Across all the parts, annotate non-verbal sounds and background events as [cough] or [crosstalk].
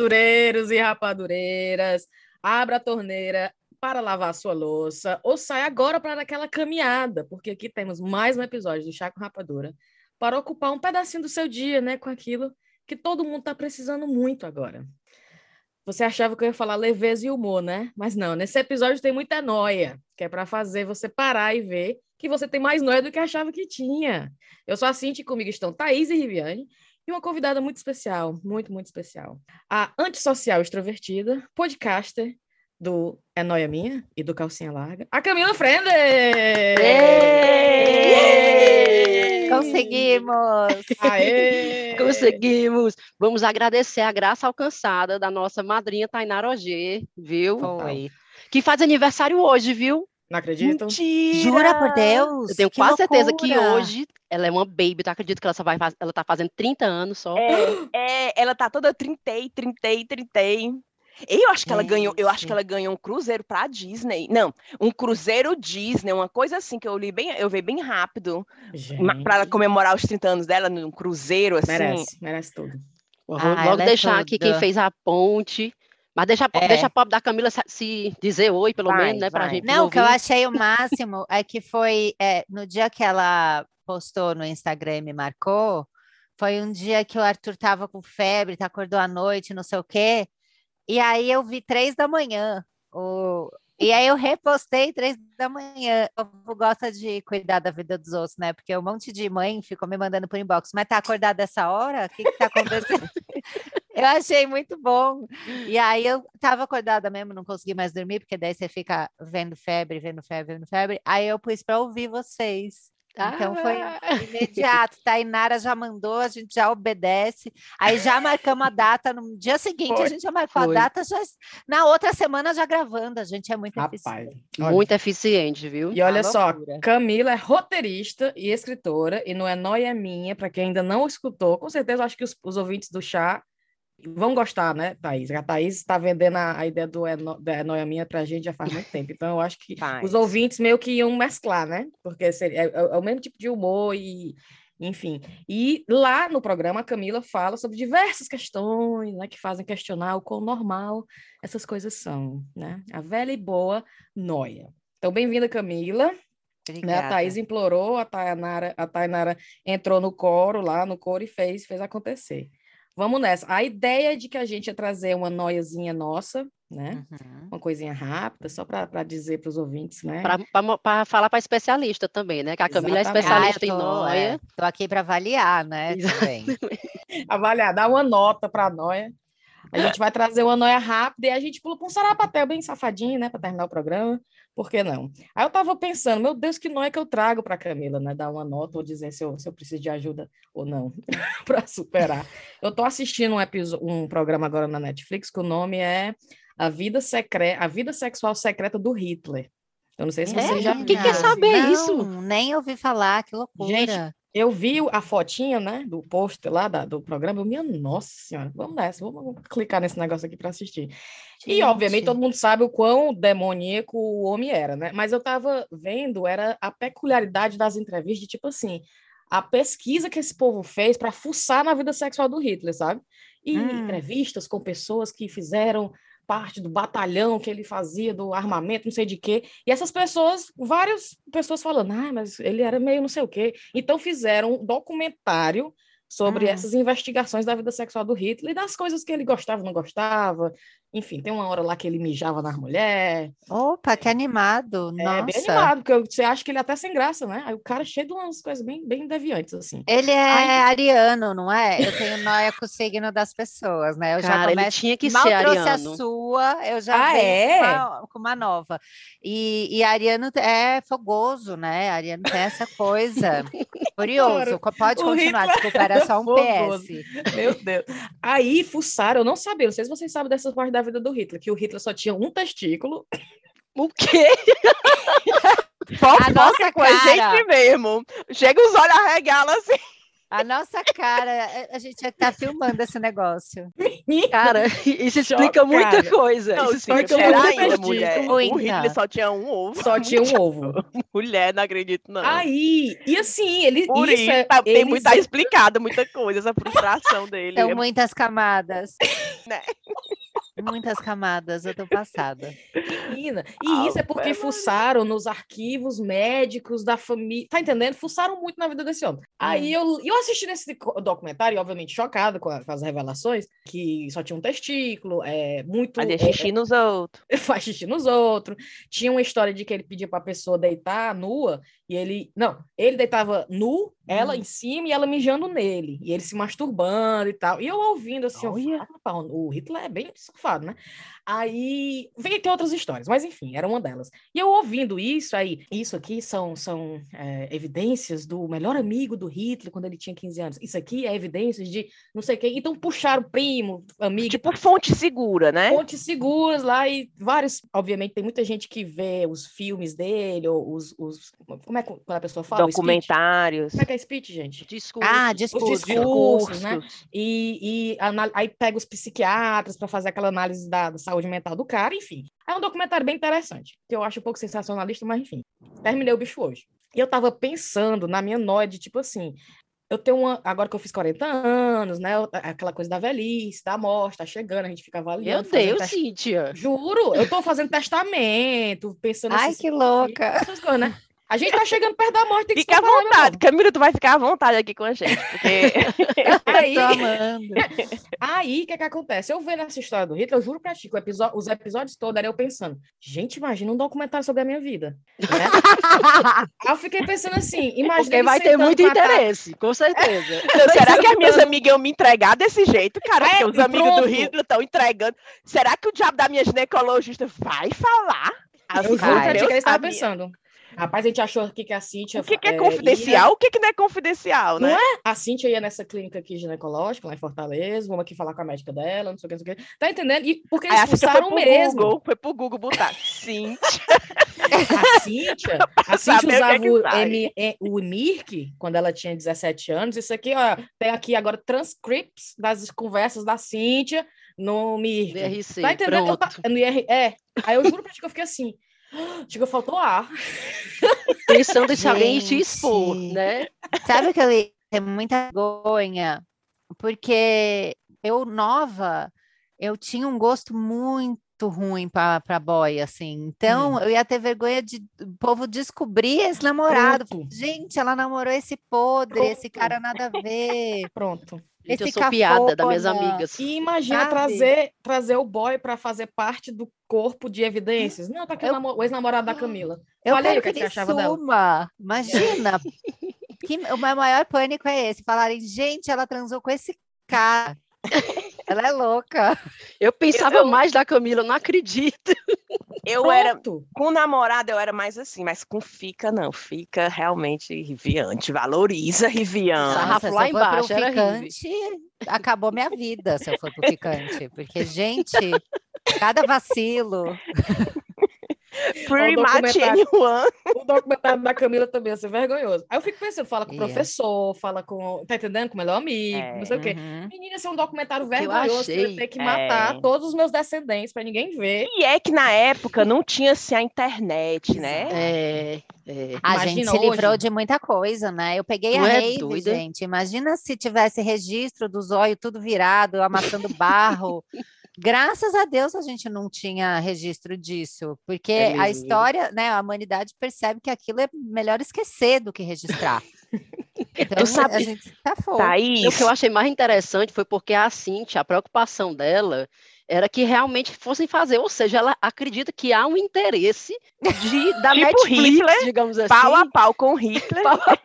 Rapadureiros e rapadureiras, abra a torneira para lavar sua louça ou sai agora para aquela caminhada, porque aqui temos mais um episódio do Chá com Rapadura para ocupar um pedacinho do seu dia, né, com aquilo que todo mundo está precisando muito agora. Você achava que eu ia falar leveza e humor, né? Mas não, nesse episódio tem muita noia, que é para fazer você parar e ver que você tem mais noia do que achava que tinha. Eu sou a Cinti, comigo estão Thaís e Riviane, e uma convidada muito especial, muito, muito especial. A antissocial extrovertida, podcaster do É Noia Minha e do Calcinha Larga, a Camila Frender! Conseguimos! Aê! [laughs] Conseguimos! Vamos agradecer a graça alcançada da nossa madrinha Tainara Ogê, viu? Foi. Que faz aniversário hoje, viu? Não acreditam? Mentira! Jura por Deus? Eu tenho Que quase certeza que loucura. hoje ela é uma baby, tu acredita que ela só vai faz... ela tá fazendo 30 anos só? É, é, ela tá toda trintei, trintei, trintei. Eu acho que ela ganhou, eu acho Gente. que ela ganhou um cruzeiro pra Disney. Não, um cruzeiro Disney, uma coisa assim que eu li bem, eu vi bem rápido, ela comemorar os 30 anos dela num cruzeiro assim. merece, merece tudo. Vou Ah, logo é deixar aqui quem tudo. fez a ponte. Mas deixa, É. deixa a pobre da Camila se- dizer oi, pelo Vai, menos, né? Pra vai. gente Não, o que eu achei o máximo é que foi é, no dia que ela postou no Instagram e me marcou, foi um dia que o Arthur tava com febre, tá, acordou à noite, não sei o quê. E aí eu vi três da manhã. O... E aí eu repostei três da manhã. O povo gosta de cuidar da vida dos outros, né? Porque um monte de mãe ficou me mandando por inbox. Mas tá acordado dessa hora? O que que tá acontecendo? [laughs] Eu achei muito bom. E aí eu tava acordada mesmo, não consegui mais dormir, porque daí você fica vendo febre, vendo febre, vendo febre. Aí eu pus para ouvir vocês. Então foi Ah, imediato. Tainara já mandou, a gente já obedece. Aí já marcamos a data. No dia seguinte, a Foi. gente já marcou Foi. a data. Já... Na outra semana já gravando. A gente é muito Rapaz. eficiente. olha. Muito eficiente, viu? E olha Uma só. Camila é roteirista e escritora, e não é noia minha, para quem ainda não escutou, com certeza acho que os, os ouvintes do chá vão gostar, né, Thaís? A Thaís está vendendo a, a ideia do é, no, da noia minha para a gente já faz muito [laughs] tempo, então eu acho que os ouvintes meio que iam mesclar, né? Porque seria, é, é- é o mesmo tipo de humor e, enfim. E lá no programa a Camila fala sobre diversas questões, né, que fazem questionar o quão normal essas coisas são, né? A velha e boa noia. Então, bem-vinda, Camila. Né? A Obrigada. Thaís implorou, a Tainara, a Tainara entrou no coro lá, no coro e fez, fez acontecer. Vamos nessa. A ideia de que a gente ia trazer uma noiazinha nossa, né? Uhum. Uma coisinha rápida, só para dizer para os ouvintes, né? Para falar para especialista também, né? Que a Camila é Exatamente. especialista Ah, eu em tô, noia. é, tô aqui para avaliar, né? [laughs] Avaliar, dar uma nota para a noia. A gente vai trazer uma noia rápida e a gente pula para um sarapatel bem safadinho, né? Para terminar o programa. Por que não? Aí eu estava pensando, meu Deus, que noia que eu trago para Camila, né? Dar uma nota ou dizer se eu, se eu preciso de ajuda ou não [laughs] para superar. Eu estou assistindo um, episo- um programa agora na Netflix que o nome é A Vida, Secre... a Vida Sexual Secreta do Hitler. Eu não sei se vocês já Quem quer Não, saber não, isso? Nem ouvi falar, que loucura. Eu vi a fotinha, né, do pôster lá da- do programa, eu, minha nossa senhora, vamos nessa, vamos clicar nesse negócio aqui para assistir. E, obviamente, Gente. todo mundo sabe o quão demoníaco o homem era, né? Mas eu tava vendo, era a peculiaridade das entrevistas, de tipo assim, a pesquisa que esse povo fez para fuçar na vida sexual do Hitler, sabe? E Hum. entrevistas com pessoas que fizeram parte do batalhão que ele fazia, do armamento, não sei de quê. E essas pessoas, várias pessoas falando, ah, mas ele era meio não sei o quê. Então fizeram um documentário sobre Hum. essas investigações da vida sexual do Hitler e das coisas que ele gostava, não gostava. Enfim, tem uma hora lá que ele mijava nas mulheres. Opa, que animado. É Nossa. bem animado, porque você acha que ele é até sem graça, né? Aí o cara é cheio de umas coisas bem, bem deviantes, assim. Ele é Ai. ariano, não é? Eu tenho noia com o signo das pessoas, né? Eu já Cara, ele começo. tinha que Mal ser trouxe ariano. a sua, eu já Ah, é? com, uma, com uma nova. E, e ariano é fogoso, né? Ariano tem essa coisa. [laughs] Curioso. Pode O continuar, Hitler desculpa, era só um fogoso. PS. Meu Deus. Aí fuçaram, eu não sabia, não sei se vocês sabem dessa parte da vida do Hitler, que o Hitler só tinha um testículo. O quê? [laughs] A nossa Fofoca com a gente cara. mesmo. Chega os olhos arregalam assim. A nossa cara, a- a gente que estar filmando esse negócio. [laughs] Cara, isso explica muita coisa. Não, Isso explica muita ainda, mulher. O Muita. Hitler só tinha um ovo. Só tinha um ovo. [laughs] Mulher, não acredito, não. Aí, e assim, ele. Por isso isso, é, tá- tem eles- muito, tá explicado muita coisa, essa frustração dele. São É muitas camadas. né? Muitas camadas, eu tô passada. Menina. E isso é porque fuçaram nos arquivos médicos da família. Tá entendendo? Fuçaram muito na vida desse homem. Aí eu, eu assisti nesse documentário, obviamente chocada com, a- com as revelações, que só tinha um testículo, é muito. Fazer é, xixi nos outros. [laughs] faz xixi nos outros. Tinha uma história de que ele pedia pra pessoa deitar nua e ele. Não, ele deitava nu, ela em cima e ela mijando nele. E ele se masturbando e tal. E eu ouvindo assim, eu, Olha. "Ah, rapaz, o Hitler é bem safado, né? Aí vem ter outras histórias, mas enfim, era uma delas. E eu ouvindo isso aí, isso aqui são, são é, evidências do melhor amigo do Hitler quando ele tinha 15 anos. Isso aqui é evidências de não sei o quê. Então puxaram primo, amigo. Tipo fonte segura, né? fontes seguras lá e vários. Obviamente, tem muita gente que vê os filmes dele, ou os. os como é que quando a pessoa fala? Documentários. Como é que é speech, gente? Discurso. Ah, Os discurso. discursos, né? E, e aí pega os psiquiatras para fazer aquela análise da, da saúde mental do cara, enfim. É um documentário bem interessante, que eu acho um pouco sensacionalista, mas enfim. Terminei o bicho hoje. E eu tava pensando na minha noia de tipo assim. Eu tenho uma. Agora que eu fiz 40 anos, né? Aquela coisa da velhice, da morte, tá chegando, a gente fica Meu avaliando. fazendo Deus, teste- Cíntia. Juro, eu tô fazendo testamento, pensando Ai, que louca. coisas, né? A gente tá chegando perto da morte, tem que se Fica à vontade. Camila, tu vai ficar à vontade aqui com a gente. Porque [laughs] Aí, Tô amando. aí, o que que acontece? Eu vendo essa história do Hitler, eu juro pra ti, que episódio- os episódios todos era eu pensando, gente, imagina um documentário sobre a minha vida. né? [laughs] Aí eu fiquei pensando assim, imagina Porque vai ter muito interesse, com certeza. [laughs] Então, será que as minhas amigas iam me entregar desse jeito, cara? É, Porque os amigos do pronto. Hitler estão entregando. Será que o diabo da minha ginecologista vai falar? Eu juro Vai. pra ti que ele estava pensando. Rapaz, a gente achou aqui que a Cíntia... O que, que é eh, confidencial? O que, que não é confidencial, Não né? A Cíntia ia nessa clínica aqui ginecológica, lá em Fortaleza, vamos aqui falar com a médica dela, não sei o que, não sei o que. Tá entendendo? E porque eles pro mesmo. Google, foi pro Google botar. Sim. A Cíntia, [laughs] a que é usava que o. M, o Mirk quando ela tinha 17 anos. Isso aqui, ó, tem aqui agora transcripts das conversas da Cíntia no Mirk. DRC, Tá entendendo? Eu pronto. ta- no IR, é. Aí eu juro pra ti que eu fiquei assim. Chegou, faltou ar. Pensando se alguém te Gente. expor, né? Sabe o que eu ia ter muita vergonha? Porque eu, nova, eu tinha um gosto muito ruim para boy, assim. Então, eu ia ter vergonha de o povo descobrir esse namorado. Pronto. Gente, ela namorou esse podre, esse Pronto. cara nada a ver. Pronto. Gente, eu Esse sou piada das minhas amigas. E imagina Sabe? trazer, trazer o boy pra fazer parte do corpo de evidências. Não, tá aqui o Eu- o ex-namorado da Camila. Eu quero o que, é que você ele achava dela. suma. Imagina. [laughs] que, o meu maior pânico é esse. Falarem, gente, ela transou com esse cara. [laughs] ela é louca. Eu pensava Eu- mais da Camila, eu não acredito. Eu era. Pronto. Com namorado eu era mais assim, mas com fica não. Fica realmente Riviante. Valoriza Rivian. Sarrafo lá eu for pro embaixo, era ficante, acabou minha vida se eu for pro ficante. Porque, gente, cada vacilo. Pretty much documentário. anyone. [laughs] O documentário da Camila também ia ser vergonhoso. Aí eu fico pensando, fala com o Ia. professor, fala com. Tá entendendo? Com o melhor amigo, não sei o quê. Uhum. Menina, esse é um documentário vergonhoso que eu ia achei, ter que matar é. todos os meus descendentes pra ninguém ver. E é que na época não tinha assim a internet, né? É, é. A Imagina gente se livrou hoje. de muita coisa, né? Eu peguei Tu a é rave, gente. Imagina se tivesse registro do zóio tudo virado, eu amassando barro. [laughs] Graças a Deus a gente não tinha registro disso, porque É a viu? história, né, a humanidade percebe que aquilo é melhor esquecer do que registrar. [laughs] Então, sabe- a gente tá fora. Thaís, E o que eu achei mais interessante foi porque a Cintia, a preocupação dela era que realmente fossem fazer, ou seja, ela acredita que há um interesse de, da Tipo Netflix, Hitler, digamos assim. [laughs] pau a pau com Hitler, pau a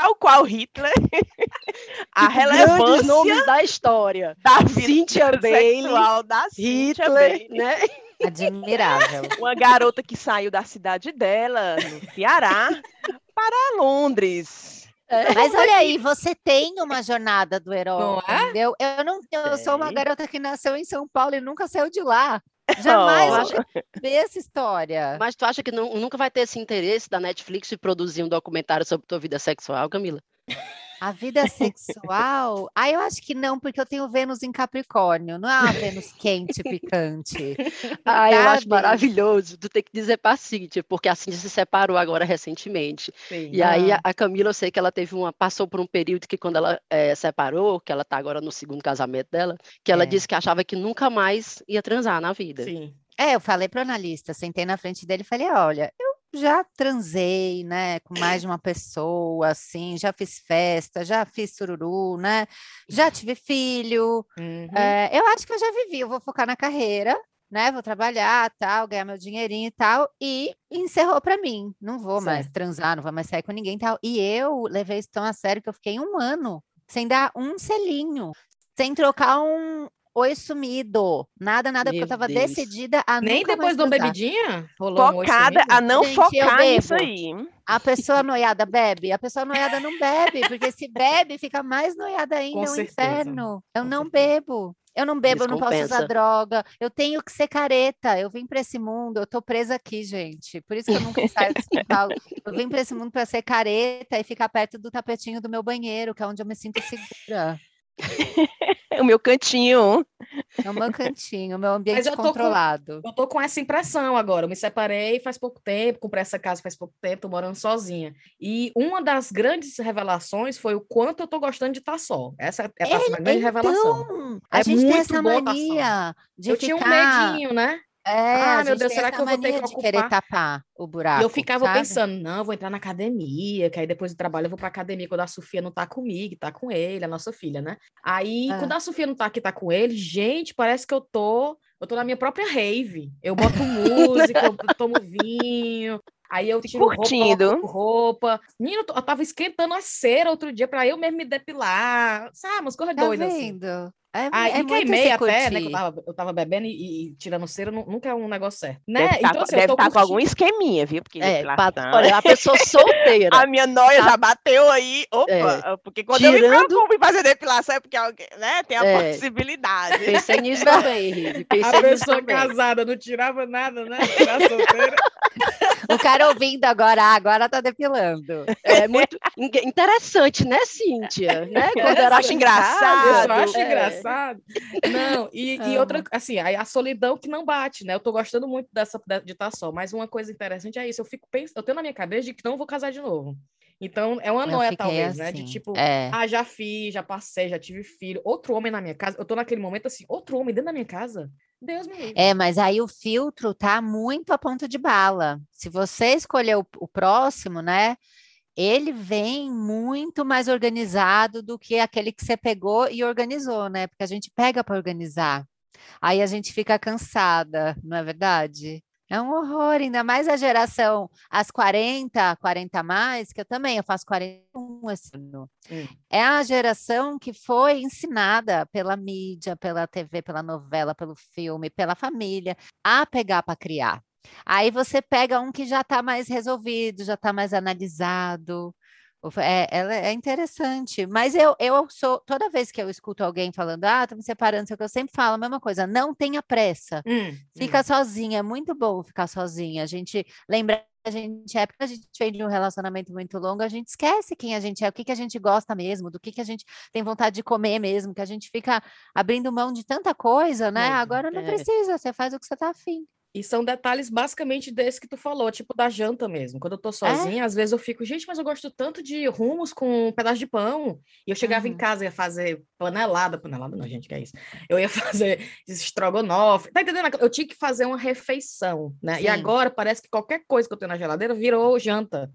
tal qual Hitler, [laughs] a Tipo, relevância nomes da história. da Cynthia Bailey, da Cynthia Hitler, Bailey. né? Admirável. [laughs] Uma garota que saiu da cidade dela, no Ceará, para Londres. Mas olha aí, você tem uma jornada do herói, Não é? entendeu? Eu não, eu sou uma garota que nasceu em São Paulo e nunca saiu de lá. Jamais Oh. ver essa história. Mas tu acha que não- nunca vai ter esse interesse da Netflix de produzir um documentário sobre tua vida sexual, Camila? A vida sexual? [laughs] Ah, eu acho que não, porque eu tenho Vênus em Capricórnio, não é uma Vênus quente, picante. [laughs] Ah, eu acho maravilhoso. Tu tem que dizer pra Cíntia, porque a Cíntia se separou agora recentemente. Sim. E aí a, Ah. Camila, eu sei que ela teve uma, passou por um período que quando ela eh, separou, que ela tá agora no segundo casamento dela, que ela É. disse que achava que nunca mais ia transar na vida. Sim. É, eu falei pro analista, sentei na frente dele e falei: olha, eu já transei, né, com mais de uma pessoa, assim, já fiz festa, já fiz sururu, né, já tive filho. Uhum. É, eu acho que eu já vivi, eu vou focar na carreira, né? Vou trabalhar, tal, ganhar meu dinheirinho e tal, e encerrou pra mim. Não vou mais transar, não vou mais sair com ninguém e tal. E eu levei isso tão a sério que eu fiquei um ano sem dar um selinho, sem trocar um oi sumido, nada, nada, porque eu Meu tava Deus. decidida a Nem nunca depois mais de uma bebidinha? Rolou um Focada sumido? a não Gente, focar nisso aí. A pessoa noiada bebe, a pessoa noiada não bebe, porque se bebe fica mais noiada ainda, é um certeza, inferno. Eu com não certeza. bebo. Eu não bebo, eu não posso usar droga. Eu tenho que ser careta. Eu vim para esse mundo, eu tô presa aqui, gente. Por isso que eu nunca [laughs] saio de São Paulo. Eu vim para esse mundo para ser careta e ficar perto do tapetinho do meu banheiro, que é onde eu me sinto segura. [laughs] O meu cantinho. É o meu cantinho, o meu ambiente eu tô com- controlado. Eu tô com essa impressão agora. Eu me separei faz pouco tempo, comprei essa casa faz pouco tempo, tô morando sozinha. E uma das grandes revelações foi o quanto eu tô gostando de estar só. Essa é a próxima grande revelação. Então, a É gente tem muito essa bom tá só. mania de Eu ficar... tinha um medinho, né? É, Ah, meu Deus, será que eu vou ter que de querer ocupar? tapar o buraco, eu ficava sabe? pensando, não, vou entrar na academia, que aí depois do trabalho eu vou pra academia quando a Sofia não tá comigo, tá com ele, a nossa filha, né? Aí, Ah. quando a Sofia não tá aqui, tá com ele, gente, parece que eu tô, eu tô na minha própria rave. Eu boto [laughs] música, eu tomo vinho, aí eu tiro roupa, Curtindo. coloco roupa. Menino, eu tava esquentando a cera outro dia pra eu mesmo me depilar, sabe? Umas coisas Tá doidas assim. É, Aí é muito queimei até, né? Que eu tava, eu tava bebendo e, e tirando cera, nu- nunca é um negócio certo. Né? Deve estar então, assim, eu deve tá com algum esqueminha, viu? Porque É, pra- depilação- olha, a pessoa solteira. [laughs] A minha noia Tá. já bateu aí. Opa, porque quando eu me Tirando- preocupo em fazer depilação é porque alguém, né, tem a É. possibilidade. Pensei nisso também. Pensei A pessoa também. casada não tirava nada, né? Solteira. [laughs] O cara ouvindo agora, ah, agora tá depilando. É muito in- interessante, né, Cíntia? Né? Quando Eu acho engraçado. Eu acho é. Engraçado. Não, e, [laughs] e outra, assim, a solidão que não bate, né? Eu tô gostando muito dessa de estar só, mas uma coisa interessante é isso. Eu fico pensando, eu tenho na minha cabeça de que não vou casar de novo. Então, é uma noia, talvez, né? De assim, tipo, é. ah, já fiz, já passei, já tive filho. Outro homem na minha casa. Eu tô naquele momento assim, outro homem dentro da minha casa. Deus me livre. É, mas aí o filtro tá muito a ponto de bala. Se você escolher o, o próximo, né? Ele vem muito mais organizado do que aquele que você pegou e organizou, né? Porque a gente pega para organizar. Aí a gente fica cansada, não é verdade? É um horror, ainda mais a geração às 40, 40 a mais, que eu também, eu faço 41 esse ano. Hum. É a geração que foi ensinada pela mídia, pela TV, pela novela, pelo filme, pela família, a pegar para criar. Aí você pega um que já está mais resolvido, já está mais analisado. É, ela é interessante, mas eu, eu sou, toda vez que eu escuto alguém falando, ah, tô me separando, sei o que, eu sempre falo a mesma coisa, não tenha pressa. Hum, Fica sozinha, é muito bom ficar sozinha. A gente lembra a gente é, porque a gente vem de um relacionamento muito longo, a gente esquece quem a gente é, o que, que a gente gosta mesmo, do que, que a gente tem vontade de comer mesmo, que a gente fica abrindo mão de tanta coisa, né? Agora não é. precisa, você faz o que você tá afim. E são detalhes basicamente desse que tu falou, tipo da janta mesmo. Quando eu É? tô sozinha, às vezes eu fico, gente, mas eu gosto tanto de rumos com um pedaço de pão. E eu chegava em Uhum. casa e ia fazer panelada, panelada não, gente, que é isso? Eu ia [laughs] fazer estrogonofe. Tá entendendo? Eu tinha que fazer uma refeição, né? E Sim. agora parece que qualquer coisa que eu tenho na geladeira virou janta.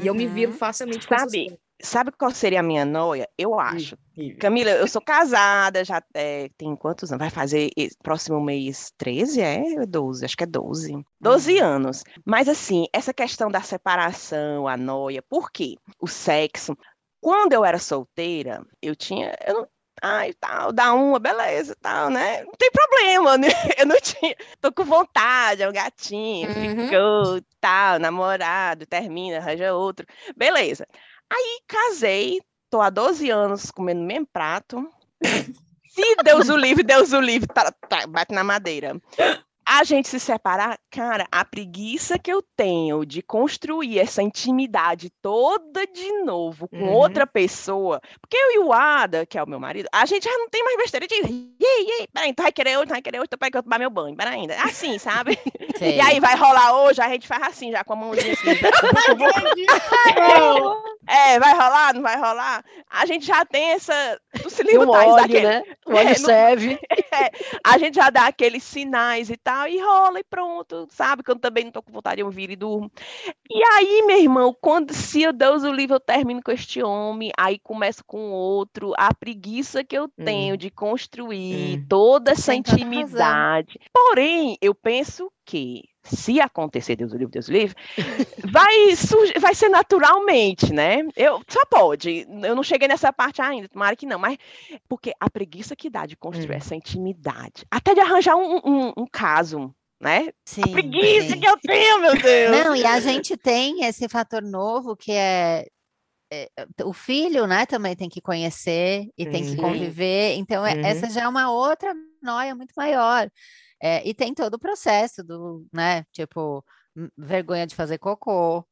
E eu me viro Uhum. facilmente Sabe. Sabe qual seria a minha noia? Eu acho. E- Camila, eu sou casada, já é, tem quantos anos? Vai fazer próximo mês 13, é? 12, acho que é 12. 12 anos. Mas assim, essa questão da separação, a noia, por quê? O sexo. Quando eu era solteira, eu tinha. Eu não, ai, tal, dá uma, beleza, tal, né? Não tem problema, né? [laughs] Eu não tinha. Tô com vontade, é um gatinho, Uhum. ficou, tal, namorado, termina, arranja outro. Beleza. Aí casei, tô há 12 anos comendo o mesmo prato. Se Deus o livre, Deus o livre, tá- tá, bate na madeira. A gente se separar, cara, a preguiça que eu tenho de construir essa intimidade toda de novo com Uhum. outra pessoa, porque eu e o Ada, que é o meu marido, a gente já não tem mais besteira de ei, ei, peraí, tu vai querer hoje, tu vai querer hoje, tu vai querer tomar meu banho, peraí ainda. Assim, sabe? Sei. [laughs] E aí vai rolar hoje, a gente faz assim, já com a mãozinha assim. [laughs] é, vai rolar, não vai rolar? A gente já tem essa. Tu se lembra, um Thaís, óleo, daquele- né? O óleo [laughs] É, não- serve. a gente já dá aqueles sinais e tal, e rola e pronto, sabe? Que eu também não tô com vontade, eu viro e durmo. E aí, meu irmão, quando, se Deus o livre, eu termino com este homem, aí começo com outro, a preguiça que eu tenho Hum. de construir Hum. toda essa tem toda intimidade. Porém, eu penso que se acontecer, Deus o livre, Deus o livre, vai, surgir, vai ser naturalmente, né? Eu só pode. Eu não cheguei nessa parte ainda, tomara que não, mas porque a preguiça que dá de construir Hum. essa intimidade, até de arranjar um, um- um caso, né? Sim, A preguiça sim. que eu tenho, meu Deus! Não, e a gente tem esse fator novo que é, é, o filho, né, também tem que conhecer e tem que Uhum. conviver. Então, é- Uhum. essa já é uma outra noia muito maior. É, e tem todo o processo do, né, tipo, m- vergonha de fazer cocô.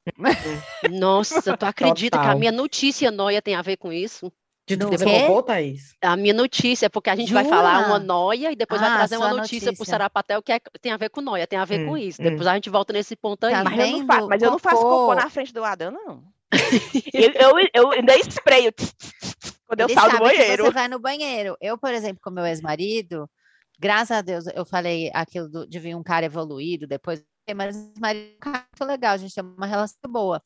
Nossa, tu acredita que a Total. minha notícia noia tem a ver com isso? De tu fazer cocô, Thaís? A minha notícia, porque a gente vai falar uma Jura? noia e depois vai Ah, trazer uma sua notícia pro notícia. Sarapatel que é- tem a ver com noia, tem a ver com Hum, isso. hum. Depois a gente volta nesse ponto aí. Tá Mas, eu não, fa- vendo? mas eu não faço cocô na frente do Adão, não. [laughs] eu, eu, eu ainda espreio quando eu Ele saio do banheiro. você vai no banheiro. Eu, por exemplo, com meu ex-marido, graças a Deus, eu falei aquilo do- de vir um cara evoluído depois, mas o marido é um cara muito legal, a gente tem uma relação boa.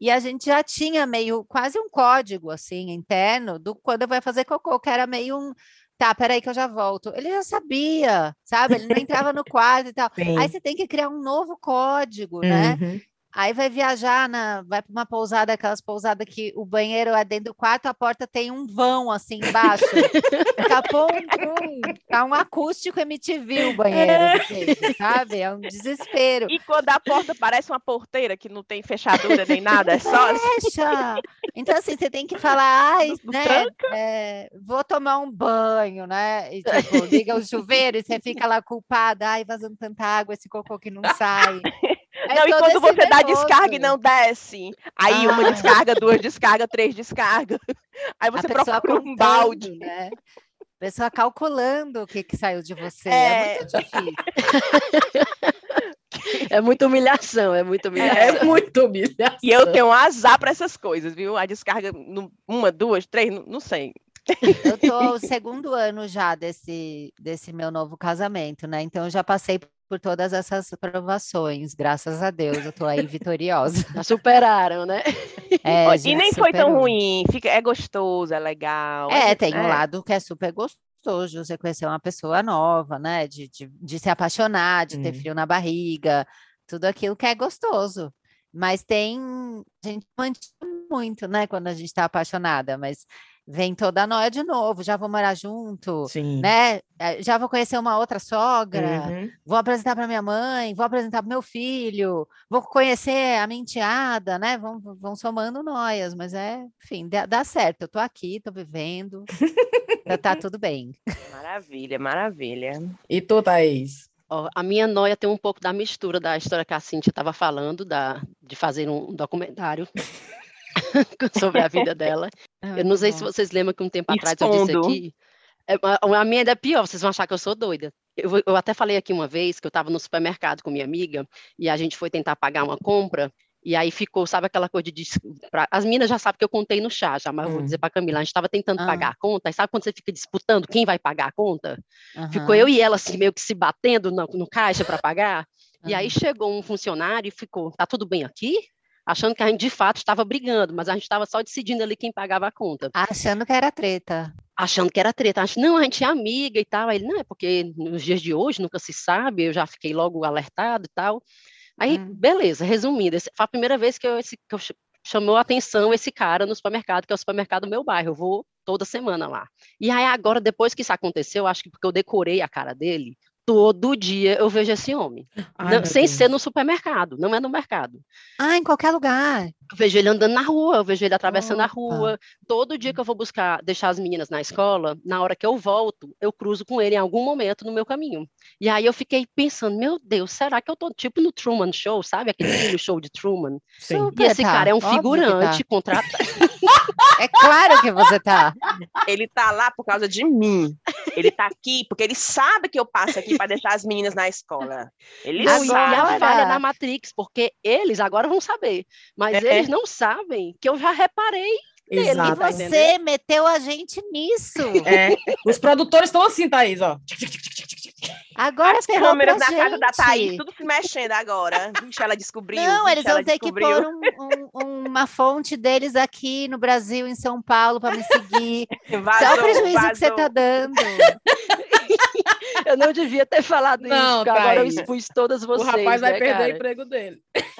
E a gente já tinha meio, quase um código, assim, interno, do quando vai fazer cocô, que era meio um, tá, peraí que eu já volto. Ele já sabia, sabe? Ele não entrava no [laughs] quarto e tal. Sim. Aí você tem que criar um novo código, né? Uhum. Aí vai viajar, na, vai para uma pousada, aquelas pousadas que o banheiro é dentro do quarto, a porta tem um vão assim embaixo. tá, pum, pum, tá um acústico MTV o banheiro, gente, sabe? É um desespero. E quando a porta parece uma porteira que não tem fechadura nem nada, é só. Fecha! Então, assim, você tem que falar, ai, né? é, vou tomar um banho, né? E tipo, liga o chuveiro e você fica lá culpada, ai, vazando tanta água, esse cocô que não sai. [laughs] É Não, e quando você dá descarga e nervoso. não desce, aí uma Ah. descarga, duas descargas, três descargas. [laughs] Aí você procura um contando, balde. né? A pessoa calculando o que, que saiu de você. É, É. muito difícil. [laughs] É muita humilhação, é muita humilhação. É muito humilhação. E eu tenho um azar para essas coisas, viu? A descarga, uma, duas, três, não, não sei. Eu tô o segundo ano já desse, desse meu novo casamento, né? Então eu já passei por todas essas provações, graças a Deus, eu tô aí vitoriosa. [laughs] Já superaram, né? É, e nem foi tão superou. ruim, fica, é gostoso, é legal. É, é, tem um é. lado que é super gostoso, você conhecer uma pessoa nova, né? De, de, de se apaixonar, de ter frio na barriga, tudo aquilo que é gostoso. Mas tem, a gente mantinha muito, né? Quando a gente tá apaixonada, mas vem toda a noia de novo, já vou morar junto, Sim. né? eh, Já vou conhecer uma outra sogra, Uhum. vou apresentar para minha mãe, vou apresentar para meu filho, vou conhecer a minha enteada, né? Vão, vão somando noias, mas é, enfim, dá, dá certo. Eu tô aqui, tô vivendo, tá, tá [laughs] tudo bem. Maravilha, maravilha. E tu, Thaís? Ó, a minha noia tem um pouco da mistura da história que a Cintia estava falando, da, de fazer um documentário [laughs] sobre a vida dela. [laughs] Eu não sei se vocês lembram que um tempo atrás eu disse Expondo. aqui. é, a, minha ainda é pior, vocês vão achar que eu sou doida. Eu, eu até falei aqui uma vez que eu estava no supermercado com minha amiga e a gente foi tentar pagar uma compra. E aí ficou, sabe aquela coisa de. pra- as meninas já sabem que eu contei no chá, já, mas eu vou Hum. dizer para Camila, a gente estava tentando Ah. pagar a conta, e sabe quando você fica disputando quem vai pagar a conta? Ficou Aham, eu e ela assim, meio que se batendo no, no caixa para pagar. E aí chegou um funcionário e ficou, tá tudo bem aqui? Achando que a gente de fato estava brigando, mas a gente estava só decidindo ali quem pagava a conta. Achando que era treta. Achando que era treta. Acho, não, a gente é amiga e tal. Aí ele, não, é porque nos dias de hoje nunca se sabe, eu já fiquei logo alertado e tal. Aí, Hum. beleza, resumindo, foi a primeira vez que, eu, esse, que eu ch- chamou a atenção esse cara no supermercado, que é o supermercado do meu bairro. Eu vou toda semana lá. E aí, agora, depois que isso aconteceu, acho que porque eu decorei a cara dele, todo dia eu vejo esse homem. Ai, Não- sem Deus. ser no supermercado, não é no mercado. Ah, em qualquer lugar. Eu vejo ele andando na rua, eu vejo ele atravessando a Opa. rua. Todo dia que eu vou buscar, deixar as meninas na escola, na hora que eu volto, eu cruzo com ele em algum momento no meu caminho. E aí eu fiquei pensando, meu Deus, será que eu tô tipo no Truman Show, sabe? Aquele filme show de Truman. Sim. E esse tá, cara é um óbvio que figurante tá. contratado. [laughs] [laughs] É claro que você tá. Ele tá lá por causa de mim. Ele tá aqui porque ele sabe que eu passo aqui para deixar as meninas na escola. Ele Não, e Agora- a sabe. falha da Matrix, porque eles agora vão saber, mas É. eles não sabem que eu já reparei. E Exato. tá você meteu a gente nisso. É, os produtores estão assim, Thaís, ó. Agora As ferrou câmeras pra na casa da gente. Thaís, tudo se mexendo agora. Vixe, ela descobriu. Não, vixe, eles vão ter que descobriu. pôr um- um- uma fonte deles aqui no Brasil, em São Paulo, para me seguir. [laughs] Só o Vazou, prejuízo que você vazou. tá dando. [laughs] Eu não devia ter falado Não, isso, porque agora eu Thaís. expus todas O vocês. rapaz vai né, perder cara? o emprego dele.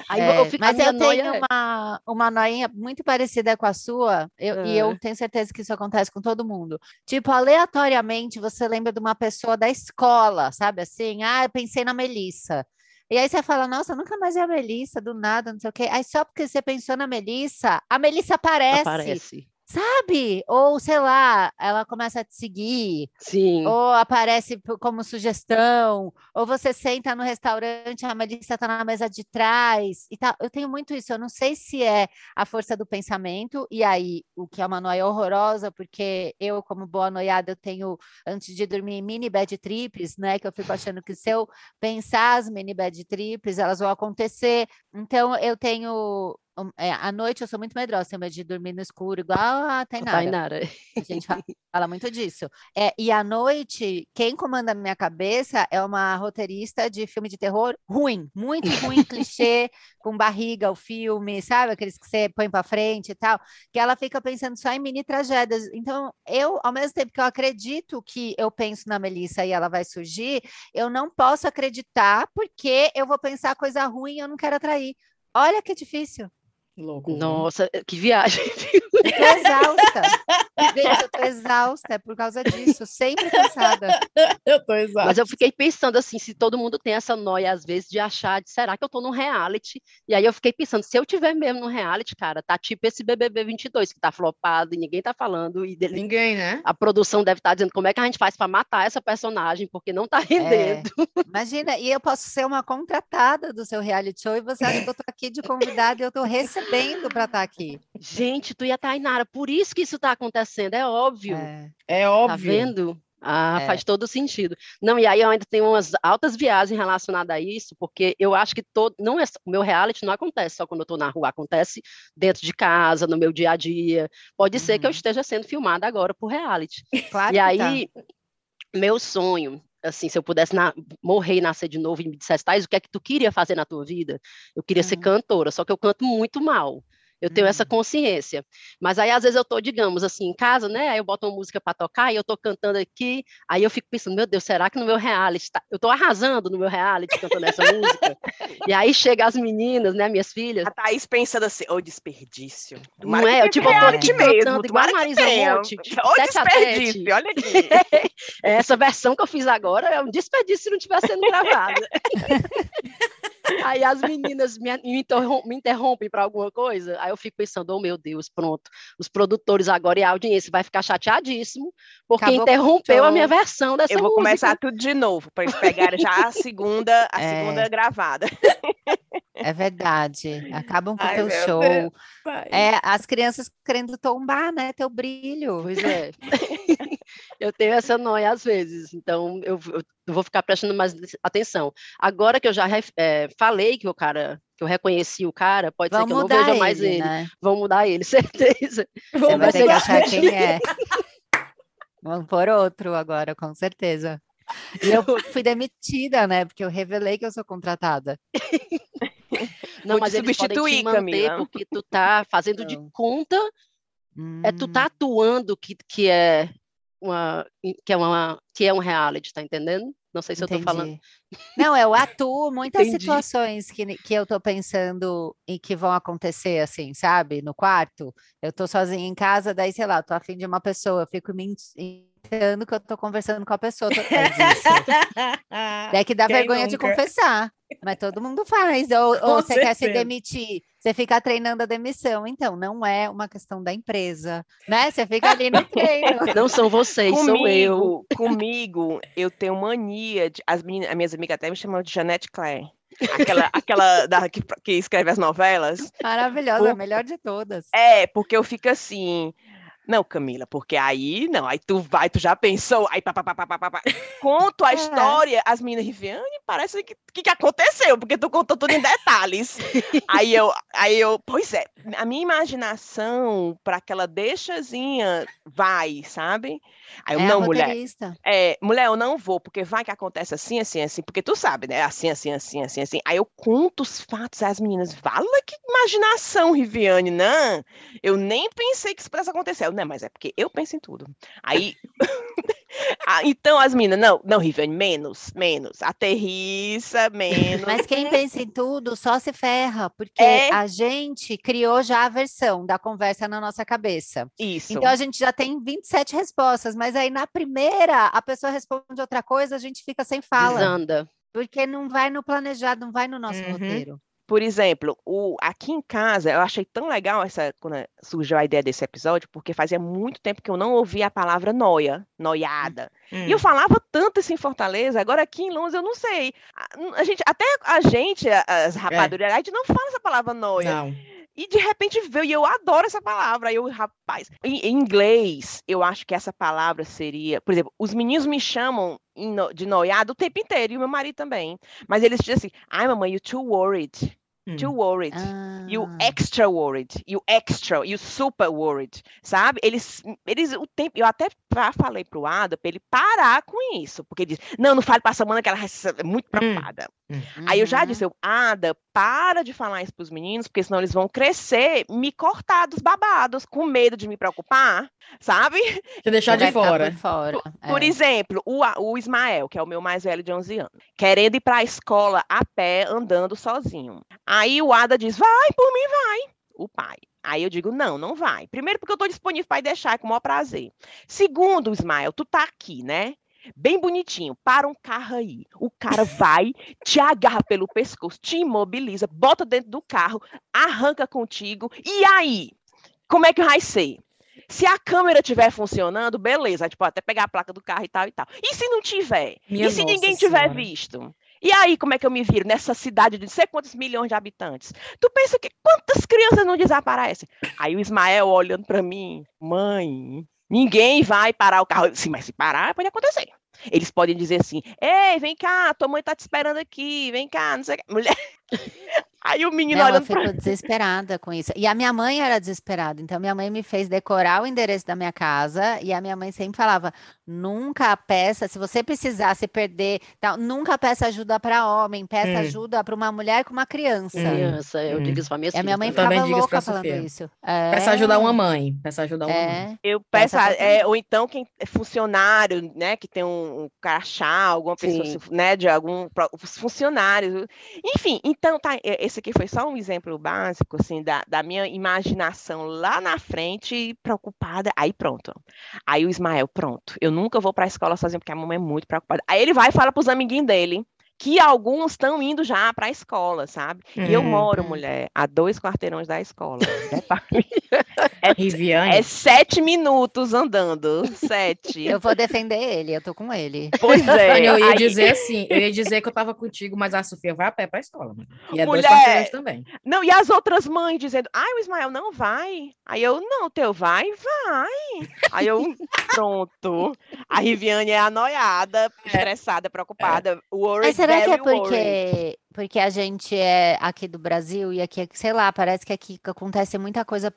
Aí É, eu fico, mas eu tenho é- uma, uma noinha muito parecida com a sua, eu- e eu Ah. tenho certeza que isso acontece com todo mundo. Tipo, aleatoriamente, você lembra de uma pessoa da escola, sabe assim? Ah, pensei na Melissa. E aí você fala, nossa, nunca mais é a Melissa, do nada, não sei o quê. Aí só porque você pensou na Melissa, a Melissa aparece, aparece. Sabe? Ou, sei lá, ela começa a te seguir, Sim. ou aparece como sugestão, ou você senta no restaurante, a Melissa está na mesa de trás e tal. Eu tenho muito isso, eu não sei se é a força do pensamento, e aí o que é uma noia horrorosa, porque eu, como boa noiada, eu tenho, antes de dormir, mini bad trips, né? Que eu fico achando que se eu pensar as mini bad trips, elas vão acontecer. Então eu tenho. Um, é, à noite eu sou muito medrosa, tenho medo de dormir no escuro, igual a Tainara. Tainara. A gente fa- [laughs] fala muito disso. É, e à noite, quem comanda a minha cabeça é uma roteirista de filme de terror ruim, muito ruim, clichê, [laughs] com barriga o filme, sabe? Aqueles que você põe pra frente e tal, que ela fica pensando só em mini tragédias. Então, eu, ao mesmo tempo que eu acredito que eu penso na Melissa e ela vai surgir, eu não posso acreditar porque eu vou pensar coisa ruim e eu não quero atrair. Olha que difícil. Louco. Nossa, que viagem. [laughs] Eu tô exausta. Gente, eu tô exausta, é por causa disso, sempre cansada. [laughs] Eu tô exato. Mas eu fiquei pensando assim, se todo mundo tem essa noia às vezes de achar, de, será que eu tô num reality? E aí eu fiquei pensando, se eu tiver mesmo num reality, cara, tá tipo esse BBB 22 que tá flopado e ninguém tá falando e dele, Ninguém, né? a produção deve estar dizendo como é que a gente faz para matar essa personagem porque não tá É, rendendo. [laughs] imagina, e eu posso ser uma contratada do seu reality show e você acha que eu tô aqui de convidada e eu tô recebendo para estar aqui. Gente, tu e a Tainara, por isso que isso tá acontecendo, é óbvio. É. É Tá óbvio. vendo? Ah, É. faz todo sentido. Não, e aí eu ainda tenho umas altas viagens relacionadas a isso, porque eu acho que todo, não é, só- o meu reality não acontece só quando eu tô na rua, acontece dentro de casa, no meu dia a dia. Pode ser que eu Uhum. esteja sendo filmada agora por reality. Claro e que tá. aí, meu sonho, assim, se eu pudesse na- morrer e nascer de novo e me dissesse, Thais, o que é que tu queria fazer na tua vida? Eu queria ser Uhum. cantora, só que eu canto muito mal. Eu tenho essa Hum. consciência. Mas aí, às vezes, eu tô, digamos assim, em casa, né? Aí eu boto uma música para tocar e eu tô cantando aqui. Aí eu fico pensando, meu Deus, será que no meu reality tá... eu tô arrasando no meu reality cantando essa música? E aí chega as meninas, né, minhas filhas. A Thaís pensando assim, ô desperdício. Não Tomara é? que Eu, tipo, eu tô aqui cantando igual a Marisa tenha. Monte, Ô desperdício, tete. olha aqui. [laughs] Essa versão que eu fiz agora é um desperdício se não tivesse sendo gravada. [laughs] Aí as meninas me, me interrom- me interrompem para alguma coisa, aí eu fico pensando, oh meu Deus, pronto, os produtores agora e a audiência vai ficar chateadíssimo, porque Acabou interrompeu a minha versão dessa Eu vou música. começar tudo de novo, para eles pegarem já a segunda, a [laughs] É. segunda gravada. [laughs] É verdade. Acabam com o teu show. Deus. É, as crianças querendo tombar, né? Teu brilho. Pois é. [laughs] eu tenho essa noia às vezes, então eu, eu vou ficar prestando mais atenção. Agora que eu já eh, falei que o cara, que eu reconheci o cara, pode Vão ser que eu não veja ele, mais ele. né? Vão mudar ele, [laughs] certeza. Você Vamos vai ter que achar grande. quem é. Vamos por outro agora, com certeza. E eu [laughs] fui demitida, né? Porque eu revelei que eu sou contratada. [laughs] Não, Vou te mas eles podem te substituir, manter Camila. porque tu tá fazendo de Não. conta, é tu tá Hum, atuando que, que é uma que é uma que é um reality, tá entendendo? Não sei se eu tô falando. entendi. Não, eu atuo [laughs] muitas Entendi. situações que, que eu tô pensando e que vão acontecer, assim, sabe? No quarto, eu tô sozinha em casa, daí, sei lá, tô afim de uma pessoa, eu fico me inventando que eu tô conversando com a pessoa. Tô... É [laughs] que dá Quem vergonha de nunca? confessar, Mas todo mundo faz. Ou, [laughs] ou você quer se demitir, você fica treinando a demissão. Então, não é uma questão da empresa, né? Você fica ali no treino. [laughs] Não são vocês, sou eu. Comigo, [laughs] comigo, eu tenho mania de. As, meninas, as minhas amigas até me chamam de Janete Claire. Aquela, aquela da, que, que escreve as novelas. Maravilhosa, a melhor de todas. É, porque eu fico assim. Não, Camila, porque aí não, aí tu vai, tu já pensou, aí pá, pá, pá, pá, pá, pá, conto a [laughs] É. história, as meninas Riviane, parece que que, que aconteceu, porque tu contou tudo em detalhes. [laughs] aí eu, aí eu, pois é, a minha imaginação para aquela deixazinha vai, sabe? Aí eu, é não, mulher, é, mulher, eu não vou, porque vai que acontece assim, assim, assim, porque tu sabe, né? Assim, assim, assim, assim, assim. Aí eu conto os fatos às meninas. Fala que imaginação, Riviane, não. Eu nem pensei que isso pudesse acontecer. Eu, não, mas é porque eu penso em tudo. Aí. [laughs] Ah, então as meninas, não, não, Riviane, menos, menos. Aterriça, menos. Mas quem pensa em tudo só se ferra, porque É. a gente criou já a versão da conversa na nossa cabeça. Isso. Então a gente já tem 27 respostas, mas aí na primeira a pessoa responde outra coisa, a gente fica sem fala, Desanda. porque não vai no planejado, não vai no nosso Uhum. roteiro. Por exemplo, o, aqui em casa, eu achei tão legal essa quando surgiu a ideia desse episódio, porque fazia muito tempo que eu não ouvia a palavra noia, noiada. E eu Hum. falava tanto isso em Fortaleza, agora aqui em Londres eu não sei. A, a gente, até a gente, as rapadureiras, a gente não fala essa palavra noia. Não. E de repente veio, e eu adoro essa palavra. Aí eu, rapaz, em, em inglês, eu acho que essa palavra seria, por exemplo, os meninos me chamam de noiado o tempo inteiro, e o meu marido também. Mas eles dizem assim, ai mamãe, you too worried, too Hum. worried. E o Ah, extra worried, e o extra, e o super worried, sabe? Eles, eles o tempo, eu até já falei pro Ada para ele parar com isso, porque ele diz, não, não fale pra Samana que ela é muito preocupada. Aí eu já uhum. disse, eu, Ada, para de falar isso pros meninos, porque senão eles vão crescer, me cortar dos babados, com medo de me preocupar, sabe? Te deixar Você de fora. Por fora. Por é. exemplo, o, A- o Ismael, que é o meu mais velho de 11 anos, querendo ir para a escola a pé, andando sozinho. Aí o Ada diz: vai, por mim vai. O pai. Aí eu digo: não, não vai. Primeiro, porque eu estou disponível para ir deixar, com o maior prazer. Segundo, Ismael, tu tá aqui, né? Bem bonitinho, para um carro aí. O cara [laughs] vai, te agarra pelo pescoço, te imobiliza, bota dentro do carro, arranca contigo. E aí? Como é que vai ser? Se a câmera estiver funcionando, beleza, a gente pode até pegar a placa do carro e tal e tal. E se não tiver? Minha e se ninguém tiver Senhora. visto? E aí, como é que eu me viro nessa cidade de não sei quantos milhões de habitantes? Tu pensa que quantas crianças não desaparecem? Aí o Ismael olhando para mim, mãe, ninguém vai parar o carro. Sim, mas se parar, pode acontecer. Eles podem dizer assim: Ei, vem cá, tua mãe tá te esperando aqui, vem cá, não sei o que. Mulher. [laughs] Aí o menino Não, eu olhando pra fico desesperada com isso. E a minha mãe era desesperada, então minha mãe me fez decorar o endereço da minha casa e a minha mãe sempre falava: nunca peça, se você precisar se perder, tal, nunca peça ajuda para homem, peça Hum. ajuda para uma mulher com uma criança. Hum. Criança, eu hum. digo isso pra minhas E a minha mãe Eu também ficava digo isso pra louca falando Sofia. isso. Peça ajudar É, uma mãe. Peça ajudar uma mãe. É, Eu Peça peço, a- é, ou então quem é funcionário, né, que tem um, um crachá, alguma pessoa, Sim. né, de algum funcionários. Enfim, então tá, é, esse aqui foi só um exemplo básico, assim, da, da minha imaginação lá na frente, preocupada. Aí pronto. Aí o Ismael, pronto. Eu nunca vou para a escola sozinho porque a mamãe é muito preocupada. Aí ele vai e fala para os amiguinhos dele. Que alguns estão indo já para a escola, sabe? E eu Hum. moro, mulher, a dois quarteirões da escola. [laughs] Detalhe. É Riviane. é sete minutos andando. Sete. eu vou defender ele, eu tô com ele. Pois [laughs] é. Eu ia aí- dizer assim, eu ia dizer que eu tava contigo, mas a Sofia vai a pé pra escola. mano. E é dois Mulher! quarteirões também. Não, e as outras mães dizendo, ai, o Ismael não vai. Aí eu, não, teu vai, vai. Aí eu, pronto. A Riviane é anoiada, estressada, preocupada. Worried, Mas será que é porque, porque a gente é aqui do Brasil e aqui, sei lá, parece que aqui acontece muita coisa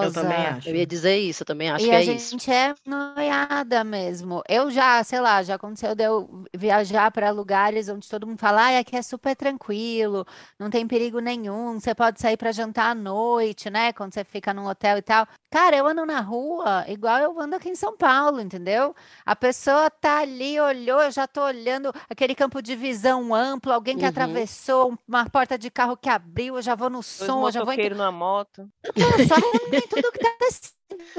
Eu perigosa. também acho. Eu ia dizer isso, eu também acho E que a é gente isso. é noiada mesmo. Eu já, sei lá, já aconteceu de eu viajar para lugares onde todo mundo fala, ah, aqui é super tranquilo, não tem perigo nenhum, você pode sair para jantar à noite, né? Quando você fica num hotel e tal. Cara, eu ando na rua igual eu ando aqui em São Paulo, entendeu? A pessoa tá ali, olhou, eu já tô olhando aquele campo de visão amplo, alguém que Uhum. atravessou, uma porta de carro que abriu, eu já vou no Dois som, eu já vou em motoqueiros numa moto. Tô só [laughs] em tudo que tá acontecendo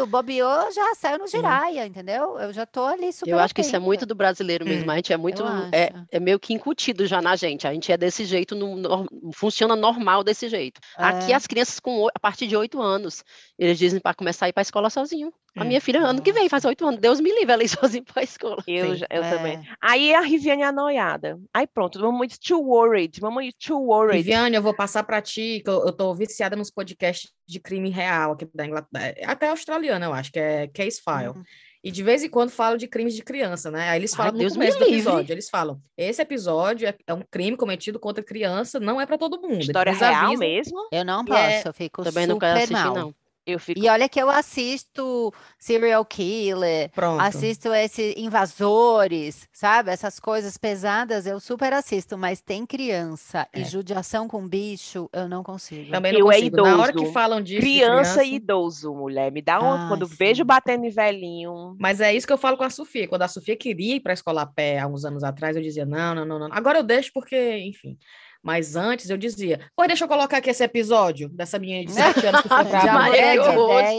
bobeou, já saiu no giraia, entendeu? Eu já tô ali super Eu acho que isso é muito do brasileiro mesmo. Hum, A gente é muito. eu É, é meio que incutido já na gente. A gente é desse jeito, no- no- funciona normal desse jeito. Aqui É. as crianças com a partir de oito anos, eles dizem para começar a ir para a escola sozinho. A Hum, minha filha, ano que vem, faz oito anos. Deus me livre ela ir [laughs] sozinha para a escola. Eu, Sim. eu também. É. Aí a Riviane é anoiada. Aí pronto, mamãe too worried. Mamãe too worried. Viviane, eu vou passar para ti, que eu, eu tô viciada nos podcasts de crime real aqui da Inglaterra, até australiana, eu acho, que é Case File. Uhum. E de vez em quando falam de crimes de criança, né? Aí eles Ai, falam no Deus me começo do livre. episódio, eles falam, esse episódio é, é um crime cometido contra criança, não é para todo mundo. História real avisam- mesmo. Eu não E é- posso, eu fico Também não quero super assistir, mal. não. Eu fico. E olha que eu assisto serial killer, Pronto. assisto esses invasores, sabe? Essas coisas pesadas eu super assisto, mas tem criança e É. judiação com bicho, eu não consigo. Também não Eu é consigo. Na hora que idoso. falam disso, de Criança e idoso, mulher. Me dá uma. Ai, Quando sim. vejo batendo em velhinho. Mas é isso que eu falo com a Sofia. Quando a Sofia queria ir para a escola a pé há uns anos atrás, eu dizia: não, não, não, não. Agora eu deixo porque, enfim. Mas antes eu dizia: pô, deixa eu colocar aqui esse episódio dessa menina de 7 anos que [laughs] foi pra ideia.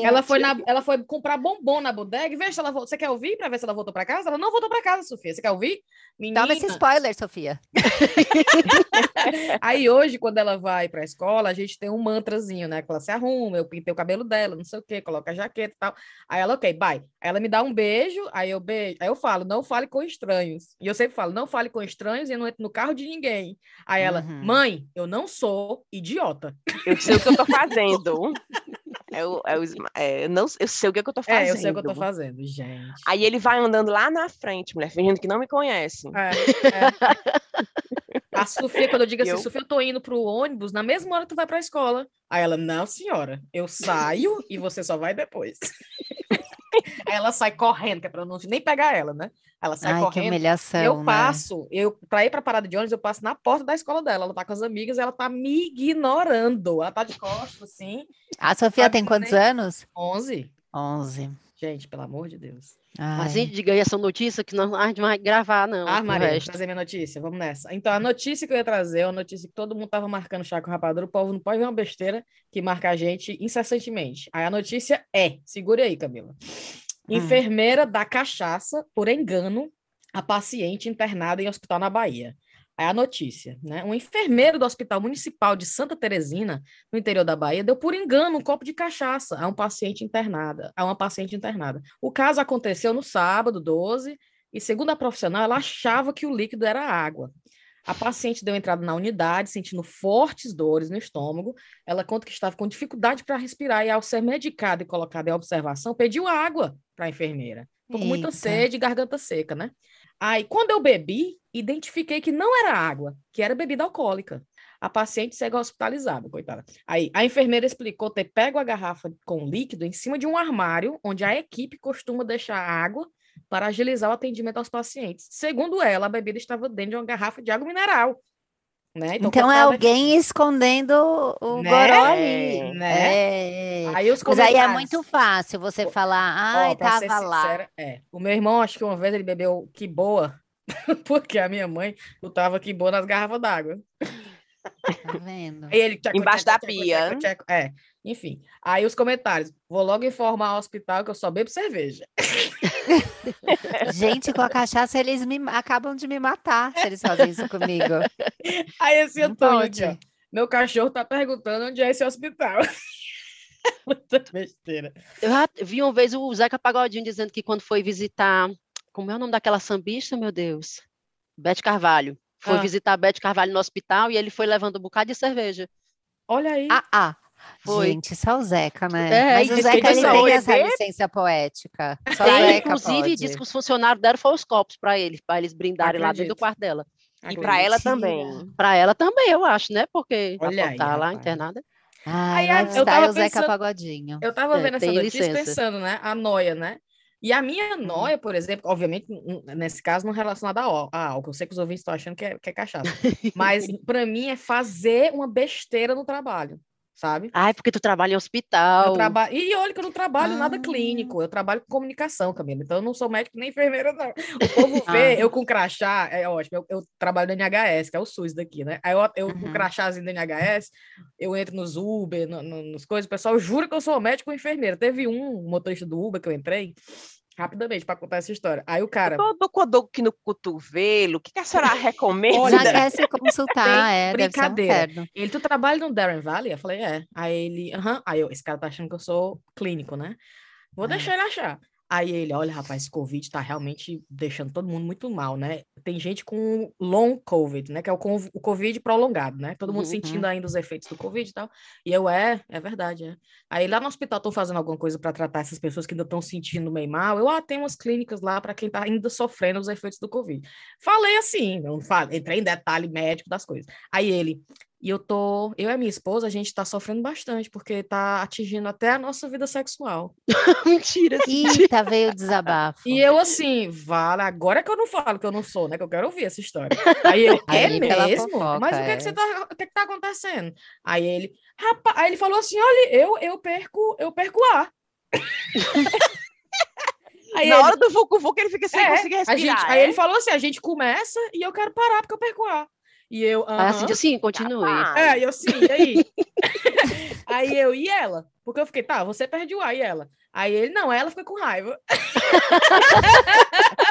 Ela foi, na, ela foi comprar bombom na bodega e vê se ela voltou. Você quer ouvir para ver se ela voltou para casa? Ela não voltou para casa, Sofia. Você quer ouvir? Menina. Toma esse spoiler, Sofia. [laughs] Aí hoje, quando ela vai para a escola, a gente tem um mantrazinho, né? Que ela se arruma, eu pintei o cabelo dela, não sei o quê, coloca a jaqueta e tal. Aí ela, ok, bye. Aí ela me dá um beijo, aí eu beijo. Aí eu falo, não fale com estranhos. E eu sempre falo, não fale com estranhos e eu não entro no carro de ninguém. Aí ela, Uhum. Mãe, eu não sou idiota. Eu sei o que eu tô fazendo. É é esma- é, eu, não, eu sei o que, é que eu tô fazendo. É, eu sei o que eu tô fazendo, gente. Aí ele vai andando lá na frente, mulher, fingindo que não me conhece. É, é. A Sofia, quando eu digo assim, Eu- Sofia, eu tô indo pro ônibus, na mesma hora que tu vai pra escola. Aí ela, não, senhora, eu saio e você só vai depois. Aí ela sai correndo, que é pra eu não nem pegar ela, né? Ela sai Ai, que correndo. humilhação, Eu né? passo, eu para ir pra parada de ônibus, eu passo na porta da escola dela. Ela tá com as amigas, ela tá me ignorando. Ela tá de costas, assim, A Sofia tem que quantos nem- anos? 11. 11. Gente, pelo amor de Deus. Mas Ai. gente, diga aí essa notícia que nós, a gente vai gravar, não. Ah, o Maria, trazer minha notícia, vamos nessa. Então, a notícia que eu ia trazer é uma notícia que todo mundo tava marcando chá com rapadura, o povo não pode ver uma besteira que marca a gente incessantemente. Aí a notícia é, segure aí, Camila. Enfermeira dá cachaça por engano a paciente internada em hospital na Bahia. Aí a notícia, né? Um enfermeiro do Hospital Municipal de Santa Teresina, no interior da Bahia, deu por engano um copo de cachaça a um paciente internada, a uma paciente internada. O caso aconteceu no sábado, 12, e segundo a profissional, ela achava que o líquido era água. A paciente deu entrada na unidade, sentindo fortes dores no estômago. Ela conta que estava com dificuldade para respirar e, ao ser medicada e colocada em observação, pediu água para a enfermeira. Com muita sede e garganta seca, né? Aí, quando eu bebi, identifiquei que não era água, que era bebida alcoólica. A paciente segue hospitalizada, coitada. Aí, a enfermeira explicou ter pego a garrafa com líquido em cima de um armário, onde a equipe costuma deixar água para agilizar o atendimento aos pacientes. Segundo ela, a bebida estava dentro de uma garrafa de água mineral. Né? Então, quando é alguém escondendo o Né? goró ali. Né? É. Aí os Mas aí é muito fácil você Ó, falar, ai, ser tava lá. sincera, é. O meu irmão, acho que uma vez ele bebeu que boa, [laughs] porque a minha mãe botava que boa nas garrafas d'água. Tá vendo? Aí ele tchaco, Embaixo tchaco, da tchaco, pia. É, enfim. Aí os comentários. Vou logo informar ao hospital que eu só bebo cerveja. Gente, com a cachaça eles me acabam de me matar se eles fazem isso comigo. Aí esse Não Antônio aqui, ó. Meu cachorro tá perguntando onde é esse hospital. [laughs] Muita besteira. Eu já vi uma vez o Zeca Pagodinho dizendo que quando foi visitar. Como é o nome daquela sambista, meu Deus? Bete Carvalho. Foi Ah. visitar a Bete Carvalho no hospital e ele foi levando um bocado de cerveja. Olha aí. Ah, ah. Foi. Gente, só o Zeca, né? É, Mas o Zeca ele tem essa bebê- licença poética. Só o Tem, Zeca inclusive, pode. disse que os funcionários deram foi os copos para ele, para eles brindarem lá dentro do Acredito. quarto dela. E para ela também. Para ela também, eu acho, né? Porque Olha ela aí, tá lá rapaz. internada. Ai, Aí, a- eu tava Zeca pensando- Pagodinho. Eu tava É, vendo essa notícia licença. pensando, né? A noia, né? E a minha Hum. noia, por exemplo, obviamente, nesse caso, não relacionada a ál- a álcool. Eu sei que os ouvintes estão achando que é, que é cachaça. Mas, [laughs] para mim, é fazer uma besteira no trabalho. sabe? Ai, porque tu trabalha em hospital. Traba... E olha que eu não trabalho nada Ah. clínico, eu trabalho com comunicação, Camila. Então eu não sou médico nem enfermeira, não. O povo [laughs] vê Ah. eu com crachá, é ótimo. Eu, eu trabalho no NHS, que é o SUS daqui, né? Aí eu, eu com Uhum. crachazinho do NHS, eu entro nos Uber, no, no- nos coisas, o pessoal jura que eu sou médico ou enfermeira. Teve um motorista do Uber que eu entrei, rapidamente, para contar essa história. Aí o cara. Todo aqui no cotovelo, o que, que a senhora [laughs] recomenda? Olha, Já quer se consultar, [laughs] é, deve ser um brincadeira. inferno. Ele, tu trabalha no Darren Valley? Eu falei, é. Aí ele, aham. Aí eu, esse cara tá achando que eu sou clínico, né? Vou Ah. deixar ele achar. Aí ele, olha, rapaz, esse Covid tá realmente deixando todo mundo muito mal, né? Tem gente com long Covid, né? Que é o, o Covid prolongado, né? Todo mundo Uhum. sentindo ainda os efeitos do Covid e tal. E eu, é, é verdade, é. Aí lá no hospital estão fazendo alguma coisa para tratar essas pessoas que ainda estão sentindo meio mal. Eu, ah, tem umas clínicas lá para quem tá ainda sofrendo os efeitos do Covid. Falei assim, não falei, entrei em detalhe médico das coisas. Aí ele, e eu tô, eu e a minha esposa, a gente tá sofrendo bastante, porque tá atingindo até a nossa vida sexual. [laughs] Mentira. Eita, veio o desabafo. E eu assim, vale, agora que eu não falo que eu não sou, né? Que eu quero ouvir essa história. Aí eu, é Aí, pela mesmo? fofoca, Mas o que, é que é. você tá, o que, é que tá acontecendo? Aí ele, rapaz, aí ele falou assim: olha, eu, eu perco, eu perco ar. [laughs] aí Na ele, hora do Vucu Vucu, ele fica sem é, conseguir a respirar. gente, aí é? ele falou assim: a gente começa e eu quero parar porque eu perco ar. E eu, Ah, assim, aham. assim, continue. Capaz. É, e eu sim, e aí? [laughs] aí eu, e ela? Porque eu fiquei, tá, você perde o ar, e ela? Aí ele, não, ela fica com raiva. [laughs]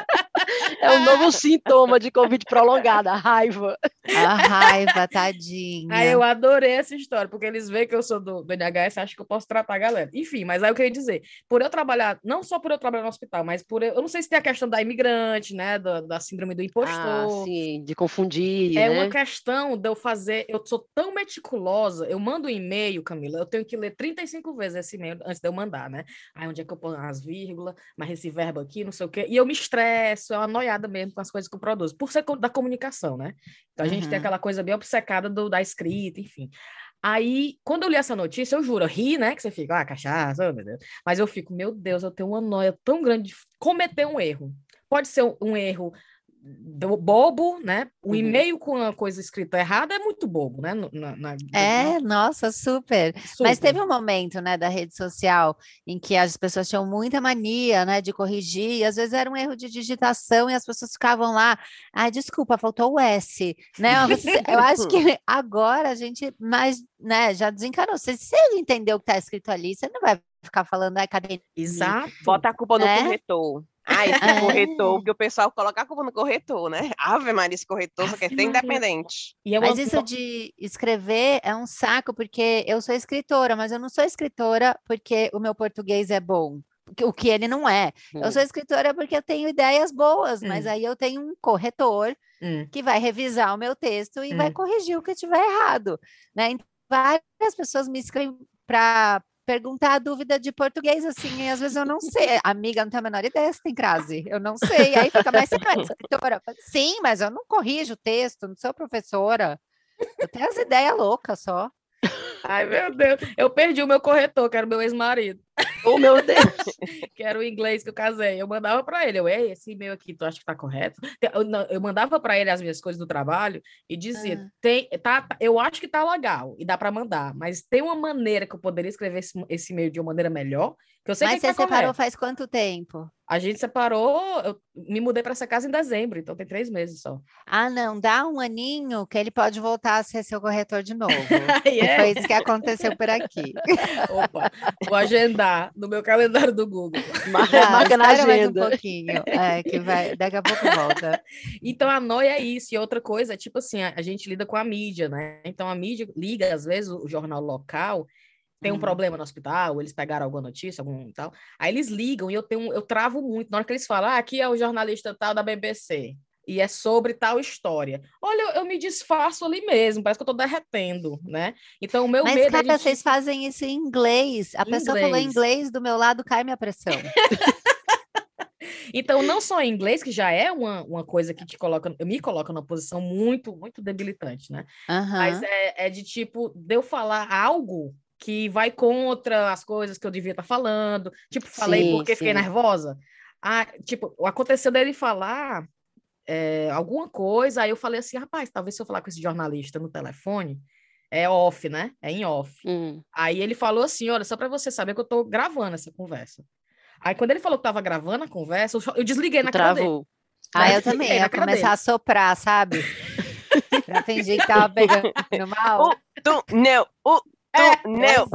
É um novo sintoma de Covid prolongada, a raiva. A raiva, tadinha. Aí eu adorei essa história, porque eles veem que eu sou do, do NHS, acham que eu posso tratar a galera. Enfim, mas aí eu queria dizer, por eu trabalhar, não só por eu trabalhar no hospital, mas por eu, eu não sei se tem a questão da imigrante, né, da, da síndrome do Ah, impostor. sim, de confundir, É né? uma questão de eu fazer. Eu sou tão meticulosa. Eu mando um e-mail, Camila. Eu tenho que ler 35 vezes esse e-mail antes de eu mandar, né? Aí onde é que eu ponho as vírgulas, mas esse verbo aqui, não sei o quê. E eu me estresso, é uma noiada mesmo com as coisas que eu produzo, por ser da comunicação, né? Então a gente tem Uhum. aquela coisa bem obcecada do, da escrita, enfim. Aí, quando eu li essa notícia, eu juro, eu ri, né? Que você fica, ah, cachaça, oh, meu Deus. Mas eu fico, meu Deus, eu tenho uma noia tão grande de cometer um erro. Pode ser um, um erro bobo, né? O Uhum. e-mail com a coisa escrita errada é muito bobo, né? no- Na, na- É, nossa, super. Mas super. teve um momento, né, da rede social em que as pessoas tinham muita mania, né, de corrigir, e às vezes era um erro de digitação e as pessoas ficavam lá, ai, desculpa, faltou o S, né? Mas Eu acho que [laughs] agora a gente mais, né, já desencanou. Se você entendeu o que está escrito ali, você não vai ficar falando, ai, cadê? Exato. Bota a culpa no É? corretor. Ah, [laughs] esse É. corretor, porque o pessoal coloca a culpa no corretor, né? Ave Maria, esse corretor só quer Ave ser Maria. independente. E é Mas isso de escrever é um saco, porque eu sou escritora, mas eu não sou escritora porque o meu português é bom. O que ele não é. Eu sou escritora porque eu tenho ideias boas, mas Hum. aí eu tenho um corretor Hum. que vai revisar o meu texto e vai Hum. corrigir o que tiver errado, né? Então, várias pessoas me escrevem para perguntar a dúvida de português, assim, e às vezes eu não sei. Amiga, não tenho a menor ideia se tem crase. Eu não sei. Aí fica, mas você é escritora? Sim, mas eu não corrijo o texto, não sou professora. Eu tenho as ideias loucas só. Ai, meu Deus. Eu perdi o meu corretor, que era o meu ex-marido, Oh, meu Deus. [laughs] que era o inglês que eu casei. Eu mandava para ele, eu, ei, esse e-mail aqui, tu acha que tá correto? Eu, não- eu mandava para ele as minhas coisas do trabalho e dizia, Ah. tem, tá, tá- eu acho que tá legal e dá para mandar, mas tem uma maneira que eu poderia escrever esse, esse e-mail de uma maneira melhor, que eu sei Mas que você tá separou correto. faz quanto tempo? A gente separou, eu me mudei para essa casa em dezembro, então tem três meses só. Ah, não, dá um aninho que ele pode voltar a ser seu corretor de novo. [laughs] E é, Foi isso que aconteceu por aqui. [laughs] opa, vou agendar no meu calendário do Google. [laughs] Mar- Ah, Marca na espera mais um agenda. pouquinho. É, que vai, daqui a pouco volta. Então a noia é isso. E outra coisa é tipo assim, a, a gente lida com a mídia, né? Então a mídia liga, às vezes, o, jornal local tem um Uhum. problema no hospital, eles pegaram alguma notícia, algum tal. Aí eles ligam e eu tenho, eu travo muito. Na hora que eles falam, ah, aqui é o jornalista tal da BBC. E é sobre tal história. Olha, eu, eu me disfarço ali mesmo, parece que eu tô derretendo, né? Então, o meu Mas, medo é cara, de. vocês fazem isso em inglês. A pessoa falou Inglês. inglês, do meu lado cai minha pressão. Então, não só em inglês, que já é uma, uma coisa que te coloca, me coloca numa posição muito, muito debilitante, né? Mas Aham. é, é de tipo, de eu falar algo que vai contra as coisas que eu devia estar falando. Tipo, falei Sim, porque fiquei sim. nervosa. Ah, tipo, aconteceu dele falar é, alguma coisa, aí eu falei assim, rapaz, talvez se eu falar com esse jornalista no telefone, É off, né? É em off. Hum. Aí ele falou assim: olha, só para você saber que eu tô gravando essa conversa. Aí quando ele falou que tava gravando a conversa, eu, só- eu desliguei na cara dele. Travou. Ah, eu Desliguei também. na Ia começar dele. a soprar, sabe? [laughs] pra fingir que tava pegando mal. Oh, Tu, não, o, tu, É, não, o,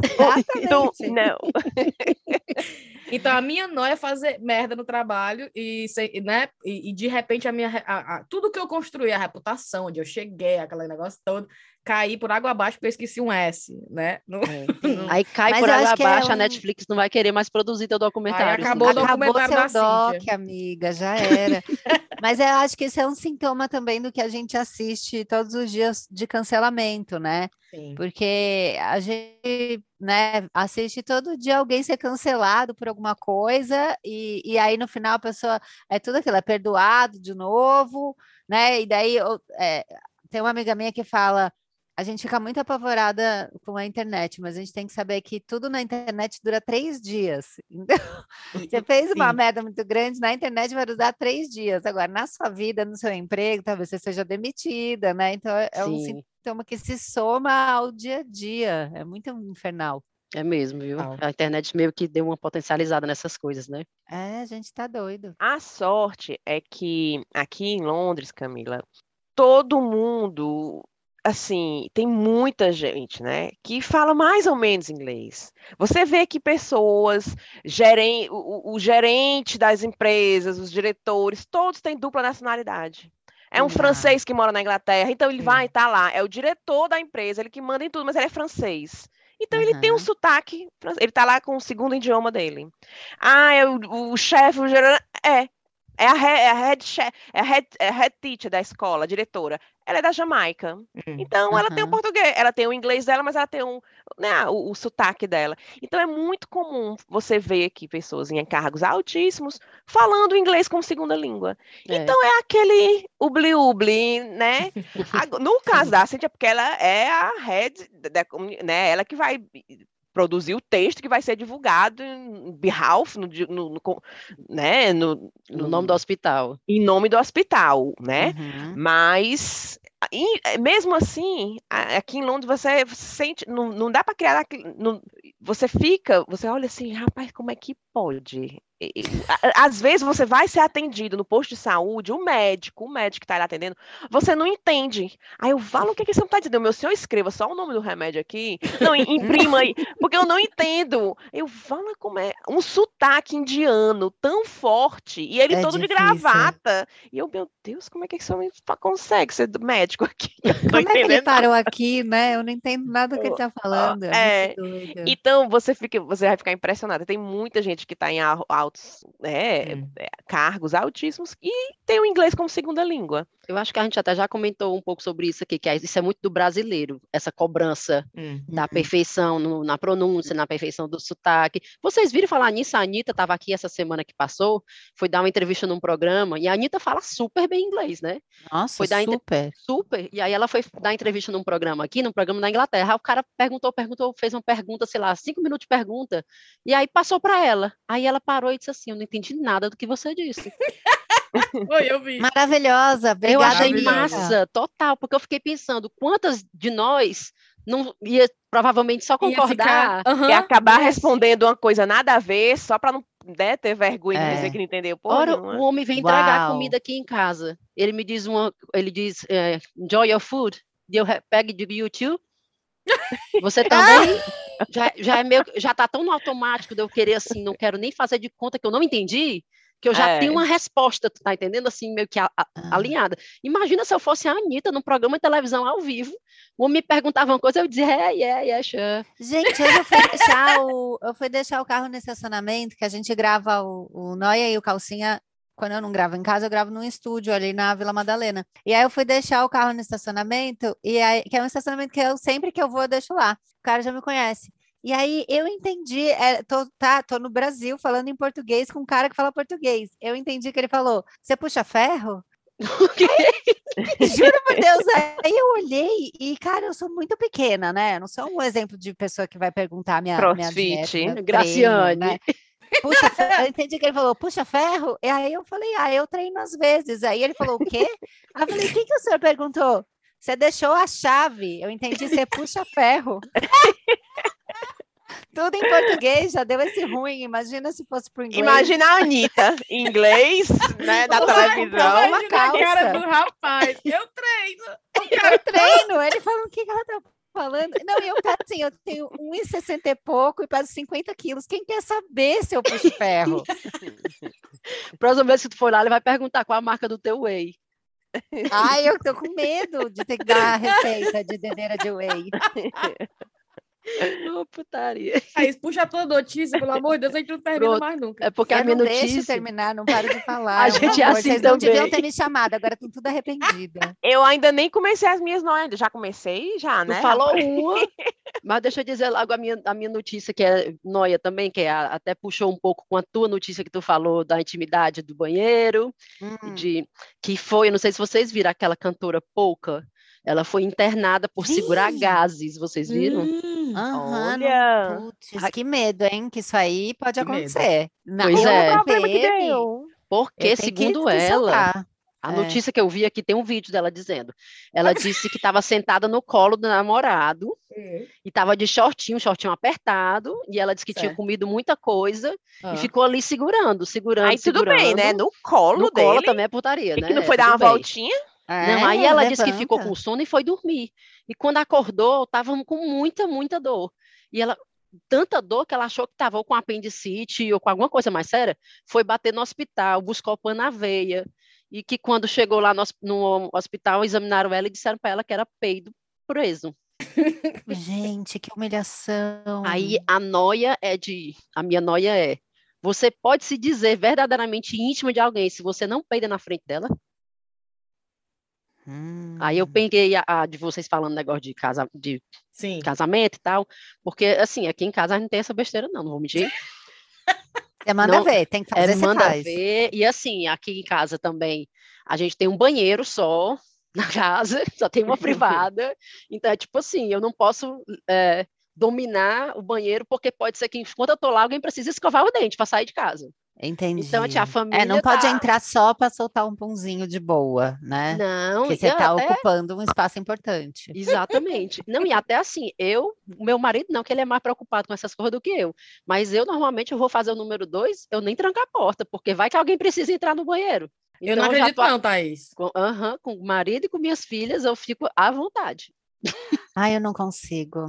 tu, Exatamente. não. [laughs] Então a minha noia é fazer merda no trabalho e, né? e, e de repente a minha a- a- tudo que eu construí, a reputação, onde eu cheguei, aquele negócio todo, cair por água abaixo porque eu esqueci um S, né? No- [laughs] no- Aí cai Mas por água é abaixo, a Netflix não vai querer mais produzir teu documentário. acabou o senão- Acabou documentário seu da doc, Cíntia. amiga, já era. [laughs] Mas eu acho que esse é um sintoma também do que a gente assiste todos os dias de cancelamento, né? Sim. Porque a gente, né, assiste todo dia alguém ser cancelado por alguma coisa e, e aí no final a pessoa é tudo aquilo, é perdoado de novo, né? E daí eu- é, tem uma amiga minha que fala, a gente fica muito apavorada com a internet, mas a gente tem que saber que tudo na internet dura três dias. [laughs] Então, você fez uma Sim. merda muito grande, na internet vai durar três dias. Agora, na sua vida, no seu emprego, talvez você seja demitida, né? Então, é é um Sim. sintoma que se soma ao dia a dia. É muito infernal. É mesmo, viu? Total. A internet meio que deu uma potencializada nessas coisas, né? É, a gente tá doido. A sorte é que aqui em Londres, Camila, todo mundo, assim, tem muita gente, né, que fala mais ou menos inglês. Você vê que pessoas, geren, o, o- gerente das empresas, os diretores, todos têm dupla nacionalidade. É um Ah. francês que mora na Inglaterra, então ele Sim. vai estar lá. É o diretor da empresa, ele que manda em tudo, mas ele é francês. Então ele tem um sotaque, ele tá lá com o segundo idioma dele. Ah, é o, o chefe, o geral, é. É a, he- é a head é a head, é a head teacher da escola, a diretora. Ela é da Jamaica. Hum. Então ela tem o português, ela tem o inglês dela, mas ela tem um, né, o, o sotaque dela. Então é muito comum você ver aqui pessoas em cargos altíssimos falando inglês como segunda língua. É. Então é aquele ubli-ubli, né? [laughs] No caso da Cintia, porque ela é a head, da, né? Ela que vai produzir o texto que vai ser divulgado em behalf, no, no, no né? no, No nome do hospital. em nome do hospital, né? Uhum. Mas eh, mesmo assim, aqui em Londres você sente, não, não dá para criar, não- você fica, você olha assim, rapaz, como é que pode? Às vezes você vai ser atendido no posto de saúde, o médico, o médico que está lhe atendendo, você não entende. Aí eu falo, o que, que você não está entendendo? Meu senhor, escreva só o nome do remédio aqui. Não, im- imprima aí, [laughs] porque eu não entendo. Eu falo como é um sotaque indiano tão forte, e ele É todo de difícil. gravata. E eu, meu Deus, como é que fa- consegue ser médico aqui? [laughs] Como é que ele parou aqui, né? Eu não entendo nada do que ele tá falando. é, É. Então você fica, você vai ficar impressionada. Tem muita gente que está em al- altos é, Hum. é, cargos altíssimos e tem o inglês como segunda língua. Eu acho que a gente até já comentou um pouco sobre isso aqui, que é- isso é muito do brasileiro, essa cobrança Hum. da Uhum. perfeição no- na pronúncia, na perfeição do sotaque. Vocês viram falar nisso? A Anitta estava aqui essa semana que passou, foi dar uma entrevista num programa, e a Anitta fala super bem inglês, né? Nossa, foi inter- super. Super. E aí ela foi dar entrevista num programa aqui, num programa na Inglaterra. Aí o cara perguntou, perguntou, fez uma pergunta, sei lá, cinco minutos de pergunta, e aí passou para ela. Aí ela parou e disse assim: Eu não entendi nada do que você disse. [laughs] Foi, eu vi. Maravilhosa. Eu Obrigada, achei Maravilhosa. Anitta. massa, total, porque eu fiquei pensando quantas de nós não ia provavelmente só Ia concordar. ficar- Aham, e acabar respondendo uma coisa nada a ver, só para não né, ter vergonha de É. dizer que não entendeu porra Ora, nenhuma. o homem vem entregar Uau. comida aqui em casa. Ele me diz uma, ele diz, é, enjoy your food. E eu pego e digo, you too? [laughs] Você também? [laughs] já, já é meio, já tá tão no automático de eu querer assim, não quero nem fazer de conta que eu não entendi, que eu já É. tenho uma resposta, tu tá entendendo? Assim, meio que a- a- Ah. alinhada. Imagina se eu fosse a Anitta num programa de televisão ao vivo, o homem me perguntava uma coisa, eu dizia, é, yeah, yeah, sure. Gente, hoje eu fui deixar o, eu fui deixar o carro no estacionamento, que a gente grava o, o Noia e o Calcinha. Quando eu não gravo em casa, eu gravo num estúdio ali na Vila Madalena. E aí eu fui deixar o carro no estacionamento, e aí, que é um estacionamento que eu sempre que eu vou, eu deixo lá. O cara já me conhece. E aí eu entendi, é, tô, tá, tô no Brasil falando em português com um cara que fala português. Eu entendi que ele falou: você puxa ferro? [laughs] Juro por Deus, aí eu olhei e, cara, eu sou muito pequena, né? Eu não sou um exemplo de pessoa que vai perguntar minha, minha dieta, Graciane. treino, né? Puxa [laughs] ferro, eu entendi que ele falou, puxa ferro, e aí eu falei, ah, eu treino às vezes. Aí ele falou, o quê? Aí eu falei, o que, que o senhor perguntou? Você deixou a chave. Eu entendi, você puxa ferro. [laughs] Tudo em português já deu esse ruim. Imagina se fosse pro inglês. Imagina a Anitta, em inglês, né, [laughs] da televisão. uma Imagina a cara calça. do rapaz. Eu treino. Eu treino. Ele falou, o que que ela tá falando? Não, eu peso assim, eu tenho 1,60 e pouco e peso 50 quilos. Quem quer saber se eu puxo [laughs] ferro? [laughs] Próxima vez que tu for lá, ele vai perguntar qual a marca do teu whey. Ai, eu tô com medo de ter que dar a receita de dedeira de whey. [laughs] [laughs] Ô, putaria. Aí, puxa a tua notícia, pelo amor de Deus, a gente não termina Pronto. mais nunca. É porque a Eu minha não deixo notícia... terminar, não paro de [laughs] falar. A por gente é favor. assim Vocês não deviam também. ter me chamado, agora estão tudo arrependida. [laughs] Eu ainda nem comecei as minhas noias, já comecei, já, Tu né? falou rapaz? uma, mas deixa eu dizer logo a minha, a minha notícia, que é noia também, que é a- até puxou um pouco com a tua notícia que tu falou da intimidade do banheiro, Hum. de que foi, eu não sei se vocês viram aquela cantora Pouca, ela foi internada por segurar Vi. gases, vocês viram? Hum, Olha, Putz, que medo, hein? Que isso aí pode Que acontecer. Não, Pois é. não problema que teve. deu. Porque, segundo que ela, soltar. a É. notícia que eu vi aqui tem um vídeo dela dizendo, ela [laughs] disse que estava sentada no colo do namorado hum. e estava de shortinho, shortinho apertado, e ela disse que tinha Certo. comido muita coisa Ah. e ficou ali segurando, segurando, Aí tudo bem, né? segurando. No colo No dele. colo também é putaria, E né? que não foi Tudo dar uma bem. voltinha? Não, aí É, ela disse que ficou com sono e foi dormir. E quando acordou, estava com muita, muita dor. E ela, tanta dor que ela achou que estava com apendicite ou com alguma coisa mais séria, foi bater no hospital, buscou pano na veia. E que quando chegou lá no, no hospital, examinaram ela e disseram para ela que era peido preso. [laughs] Gente, que humilhação. Aí a noia é de. A minha noia é. Você pode se dizer verdadeiramente íntima de alguém se você não peida na frente dela? Aí eu Hum. peguei a, a de vocês falando negócio de, casa, de Sim. casamento e tal, porque assim, aqui em casa a gente não tem essa besteira não, não vou mentir. Você [laughs] manda não- ver, tem que É, fazer, você manda faz. ver, e assim, aqui em casa também, a gente tem um banheiro só [laughs] na casa, só tem uma privada, [laughs] então é tipo assim, eu não posso é, dominar o banheiro, porque pode ser que enquanto eu tô lá, alguém precisa escovar o dente para sair de casa. Entendi. Então, tia, a família É, não pode tá- entrar só para soltar um punzinho de boa, né? Não, Porque você está até- ocupando um espaço importante. Exatamente. Não, e até assim, eu, meu marido não, que ele é mais preocupado com essas coisas do que eu. Mas eu, normalmente, eu vou fazer o número dois, eu nem tranco a porta, porque vai que alguém precisa entrar no banheiro. Eu não Então, já acredito, tô- não, Thaís. Com, aham, com o marido e com minhas filhas, eu fico à vontade. Ai, eu não consigo.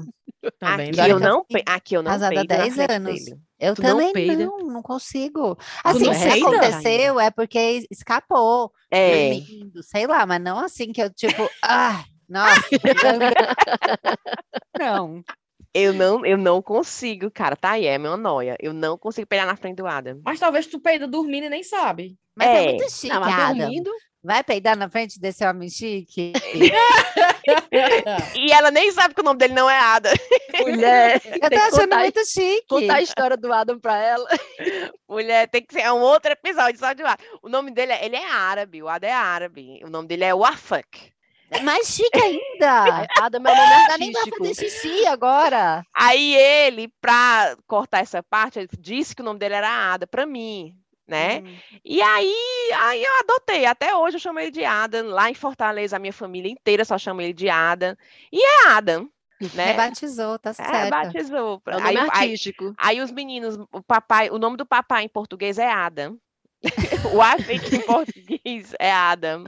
Tá bem, Aqui eu não, aqui eu não casada há peido na 10 frente anos. dele. Eu Tu não também peida? não, não consigo. Assim, não se peida? aconteceu é porque es- escapou, É, dormindo, sei lá, mas não assim que eu, tipo, ah, nossa, [laughs] não. eu não, eu não consigo, cara. Tá aí, é minha noia. Eu não consigo pegar na frente do Adam. Mas talvez tu peida dormindo e nem sabe. Mas é, É. muito chique, Não, mas Adam. dormindo, Vai peidar na frente desse homem chique? [laughs] E ela nem sabe que o nome dele não é Ada. mulher, [laughs] Eu tô que achando contar, muito chique. contar a história do Adam pra ela. [laughs] Mulher, tem que ser é um outro episódio só de Ada. O nome dele é, ele é árabe, o Ada é árabe. O nome dele é Wafak. É mais chique ainda. Adam é o nome Não dá nem pra artístico. fazer xixi agora. Aí ele, pra cortar essa parte, ele disse que o nome dele era Ada pra mim, né? Hum. E aí, aí eu adotei. Até hoje eu chamo ele de Adam. Lá em Fortaleza, a minha família inteira só chama ele de Adam. E é Adam, né? Tá É, certo. batizou. É o Aí, nome aí, artístico. aí os meninos, o papai, o nome do papai em português é Adam. [laughs] o Afik em português é Adam.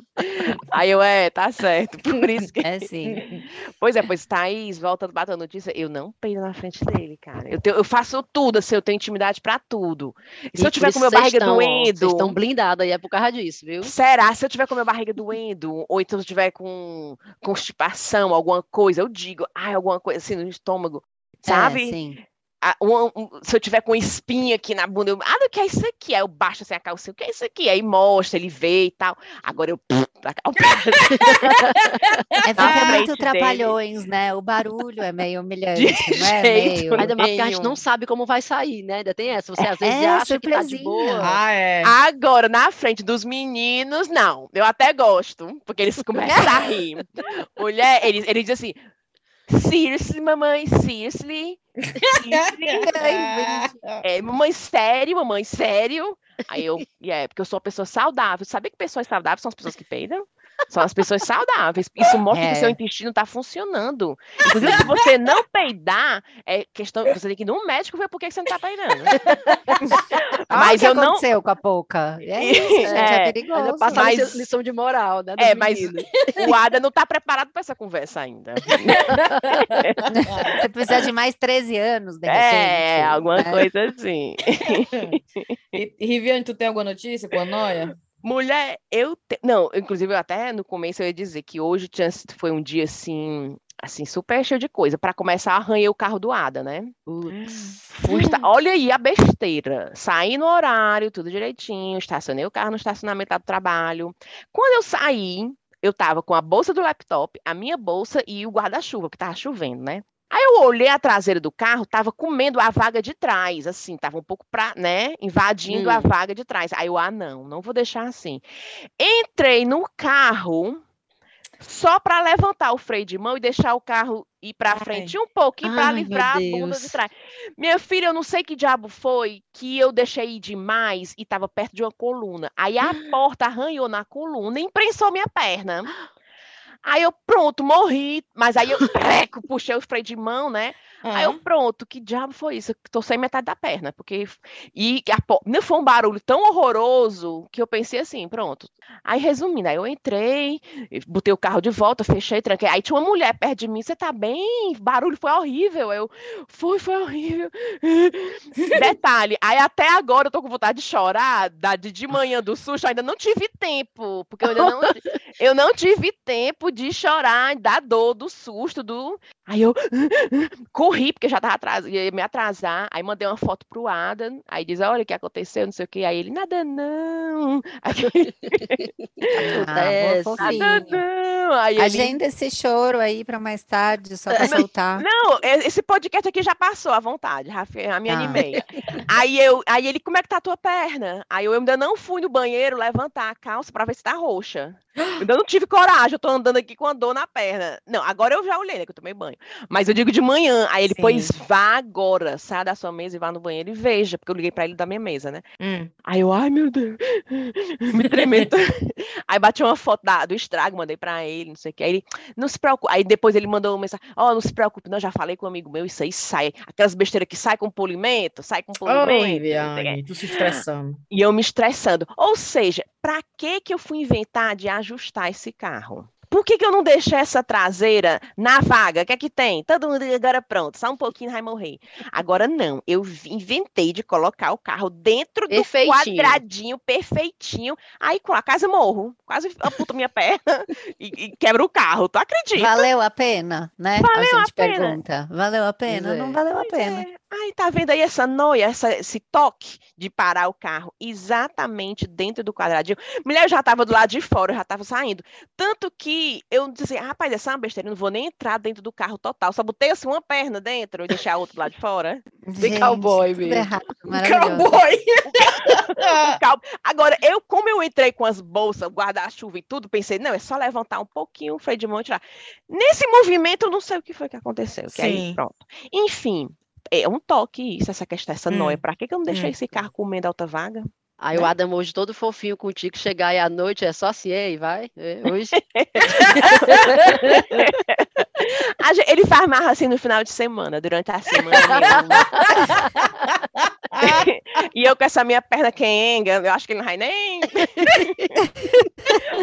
Aí eu, é, tá certo. Por isso que. É sim. [laughs] Pois é, pois Thaís, volta a bater a notícia. Eu não peido na frente dele, cara. Eu, tenho- eu faço tudo, assim, eu tenho intimidade pra tudo. Se E eu tiver com meu barriga estão- doendo. Vocês estão blindados aí, é por causa disso, viu? Será? Se eu tiver com minha barriga doendo, ou então se eu tiver com constipação, alguma coisa, eu digo, ai, alguma coisa assim no estômago, É, sabe? sim. Ah, um- um- se eu tiver com espinha aqui na bunda, eu, ah, o que é isso aqui? Aí eu baixo assim a calcinha, o que é isso aqui? Aí mostra, ele vê e tal. Agora eu. É porque é muito dele. trapalhões, né? O barulho é meio [laughs] humilhante, De não é? jeito Meio... Ainda mais porque a gente não sabe como vai sair, né? Ainda tem essa. Você às vezes É, acha que tá de boa. Ah, é. Agora, na frente dos meninos, não. Eu até gosto, porque eles começam a rir. [laughs] Mulher, ele, ele diz assim: Seriously, mamãe, seriously? É, mamãe, sério, mamãe, sério? Aí eu, é, porque eu sou uma pessoa saudável. Sabia que pessoas saudáveis são as pessoas que peidam? São as pessoas saudáveis. Isso mostra É. que seu intestino está funcionando. Inclusive, se você não peidar, é questão. Você tem que ir no médico ver por que você não está peidando. [laughs] Mas o que eu não. aconteceu com a Pouca. É isso, gente, é, É, perigoso. passa Mas- lição- lição de moral, né? É, mas o Ada não está preparado para essa conversa ainda. [laughs] Você precisa de mais 13 anos, de repente. É, alguma né? coisa assim. [laughs] E, Riviane, tu tem alguma notícia com a Noia? Mulher, eu. te- Não, inclusive, eu até no começo eu ia dizer que hoje foi um dia assim. Assim, super cheio de coisa. Para começar, arranhei o carro do Ada, né? Esta- Olha aí a besteira. Saí no horário, tudo direitinho, estacionei o carro no estacionamento lá do trabalho. Quando eu saí, eu tava com a bolsa do laptop, a minha bolsa e o guarda-chuva, que tava chovendo, né? Aí eu olhei a traseira do carro, tava comendo a vaga de trás, assim, tava um pouco pra, né, invadindo a Hum. vaga de trás. Aí eu, ah, não, não vou deixar assim. Entrei no carro só para levantar o freio de mão e deixar o carro ir para Ai. frente um pouquinho para livrar a bunda de trás. Minha filha, eu não sei que diabo foi que eu deixei ir demais e estava perto de uma coluna. Aí a [gasps] porta arranhou na coluna e imprensou minha perna. Aí eu, pronto, morri. Mas aí eu [laughs] preco, puxei o freio de mão, né? Aí eu, pronto, que diabo foi isso? Eu Tô sem metade da perna, porque. E a foi um barulho tão horroroso que eu pensei assim, pronto. Aí, resumindo, aí eu entrei, botei o carro de volta, fechei, tranquei. Aí tinha uma mulher perto de mim, você tá bem? O barulho foi horrível. Eu, foi, foi horrível. [laughs] Detalhe, aí até agora eu tô com vontade de chorar, da, de, de manhã do susto, ainda não tive tempo, porque eu ainda não, eu não tive tempo de chorar, da dor, do susto, do. Aí eu corri, porque já tava atrás, ia me atrasar. Aí mandei uma foto pro Adam. Aí diz: Olha o que aconteceu, não sei o quê. Aí ele: Nada não. [laughs] Aí, [laughs] Ah, Acontece. boa, Nada não. Aí ele, Agenda esse choro aí para mais tarde, só para Não, soltar. Não, esse podcast aqui já passou à vontade, Rafa, já me Tá. animei. Aí eu, aí ele, como é que tá a tua perna? Aí eu ainda não fui no banheiro levantar a calça pra ver se tá roxa. Eu ainda não tive coragem, eu tô andando aqui com a dor na perna. Não, agora eu já olhei, né, que eu tomei banho. Mas eu digo de manhã. Aí ele, pois Sim. vá agora, sai da sua mesa e vá no banheiro e veja, porque eu liguei pra ele da minha mesa, né? Hum. Aí eu, ai meu Deus, [laughs] me tremendo. [laughs] Aí bati uma foto da- do estrago, mandei pra ele, não sei o que. Aí ele, não se preocupe. Aí depois ele mandou uma mensagem: Ó, não se preocupe, não, já falei com um amigo meu, isso aí sai. Aquelas besteiras que sai com polimento, sai com polimento. Oi. Viane, tu se estressando. E eu me estressando. Ou seja, pra que que eu fui inventar de ajustar esse carro? Por que, que eu não deixei essa traseira na vaga? O que é que tem? Todo mundo agora pronto, só um pouquinho vai morrer. Agora não, eu inventei de colocar o carro dentro do Perfeitinho. quadradinho, perfeitinho. Aí com a casa morro, quase amputo minha perna [laughs] e, e quebro o carro. Tu acredita? Valeu a pena, né? Valeu a a gente pena. pergunta. Valeu a pena? Pois Não é. valeu a Pois pena. é. Ai, tá vendo aí essa noia, essa- esse toque de parar o carro exatamente dentro do quadradinho? Mulher, eu já tava do lado de fora, eu já tava saindo. Tanto que eu disse, rapaz, essa é uma besteira, eu não vou nem entrar dentro do carro total. Só botei assim uma perna dentro e deixei a outra do lado de fora. Gente, cowboy mesmo. errado, maravilhoso. Cowboy! Agora, eu, como eu entrei com as bolsas, guarda-chuva e tudo, pensei, não, é só levantar um pouquinho o freio de mão e tirar. Nesse movimento, eu não sei o que foi que aconteceu. Que aí, Sim. pronto. Enfim, é um toque isso, essa questão, essa Hum. noia. Pra que que eu não deixei Hum. esse carro comendo alta vaga? Aí o Adam hoje todo fofinho contigo, chegar aí à noite, é só assim, ei, vai, é, hoje. [laughs] Ele faz marra assim no final de semana, durante a semana. [laughs] [laughs] e eu com essa minha perna quenga, eu acho que ele não vai nem.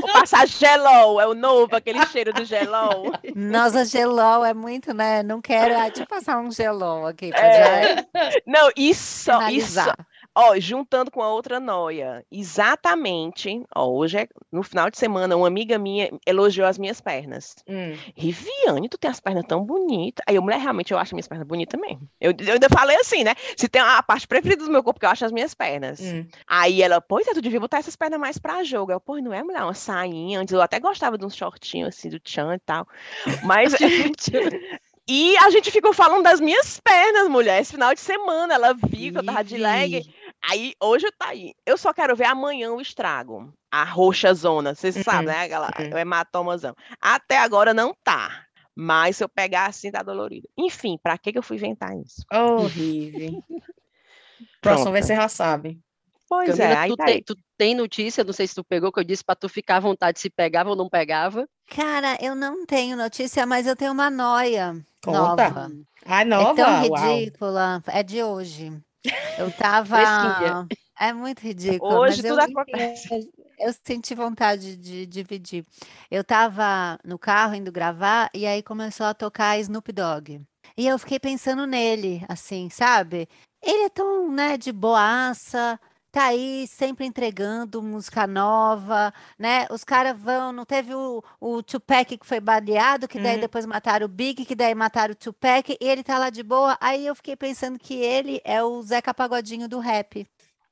Vou passar gelol, é o novo, aquele cheiro do gelol. Nossa, gelol é muito, né? Não quero. Ah, deixa eu passar um gelol aqui pra É, Não, isso, isso, finalizar. Ó, juntando com a outra noia. Exatamente, ó, hoje é no final de semana, uma amiga minha elogiou as minhas pernas. Hum. Riviane, tu tem as pernas tão bonitas. Aí eu, mulher, realmente eu acho minhas pernas bonitas mesmo. Eu, eu ainda falei assim, né? Se tem a parte preferida do meu corpo, que eu acho as minhas pernas. Hum. Aí ela, pois é, tu devia botar essas pernas mais pra jogo. Eu, pois não é, mulher, uma sainha. Antes eu até gostava de uns shortinhos assim do Chan e tal. Mas. [laughs] e a gente ficou falando das minhas pernas, mulher. Esse final de semana, ela viu que eu tava de leg. Aí, hoje tá aí. Eu só quero ver amanhã o estrago. A roxa zona, vocês Uhum, sabem, né? Aquela, uhum. o hematomazão. Até agora não tá. Mas se eu pegar assim, tá dolorido. Enfim, pra que que eu fui inventar isso? Horrível. [laughs] Pronto. você já sabe. Pois Camila, é, aí tu, tá tem, aí. tu tem notícia, não sei se tu pegou, que eu disse para tu ficar à vontade se pegava ou não pegava. Cara, eu não tenho notícia, mas eu tenho uma noia Conta. nova. É nova? tão Uau. ridícula. É de hoje. Eu tava. É muito ridícula, Hoje tudo eu, acontece. eu senti vontade de dividir. Eu tava no carro indo gravar e aí começou a tocar Snoop Dogg. E eu fiquei pensando nele, assim, sabe? Ele é tão, né, de boaça, tá aí sempre entregando música nova, né? Os caras vão, não teve o, o Tupac que foi baleado, que daí Uhum. depois mataram o Big, que daí mataram o Tupac, e ele tá lá de boa. Aí eu fiquei pensando que ele é o Zeca Pagodinho do rap.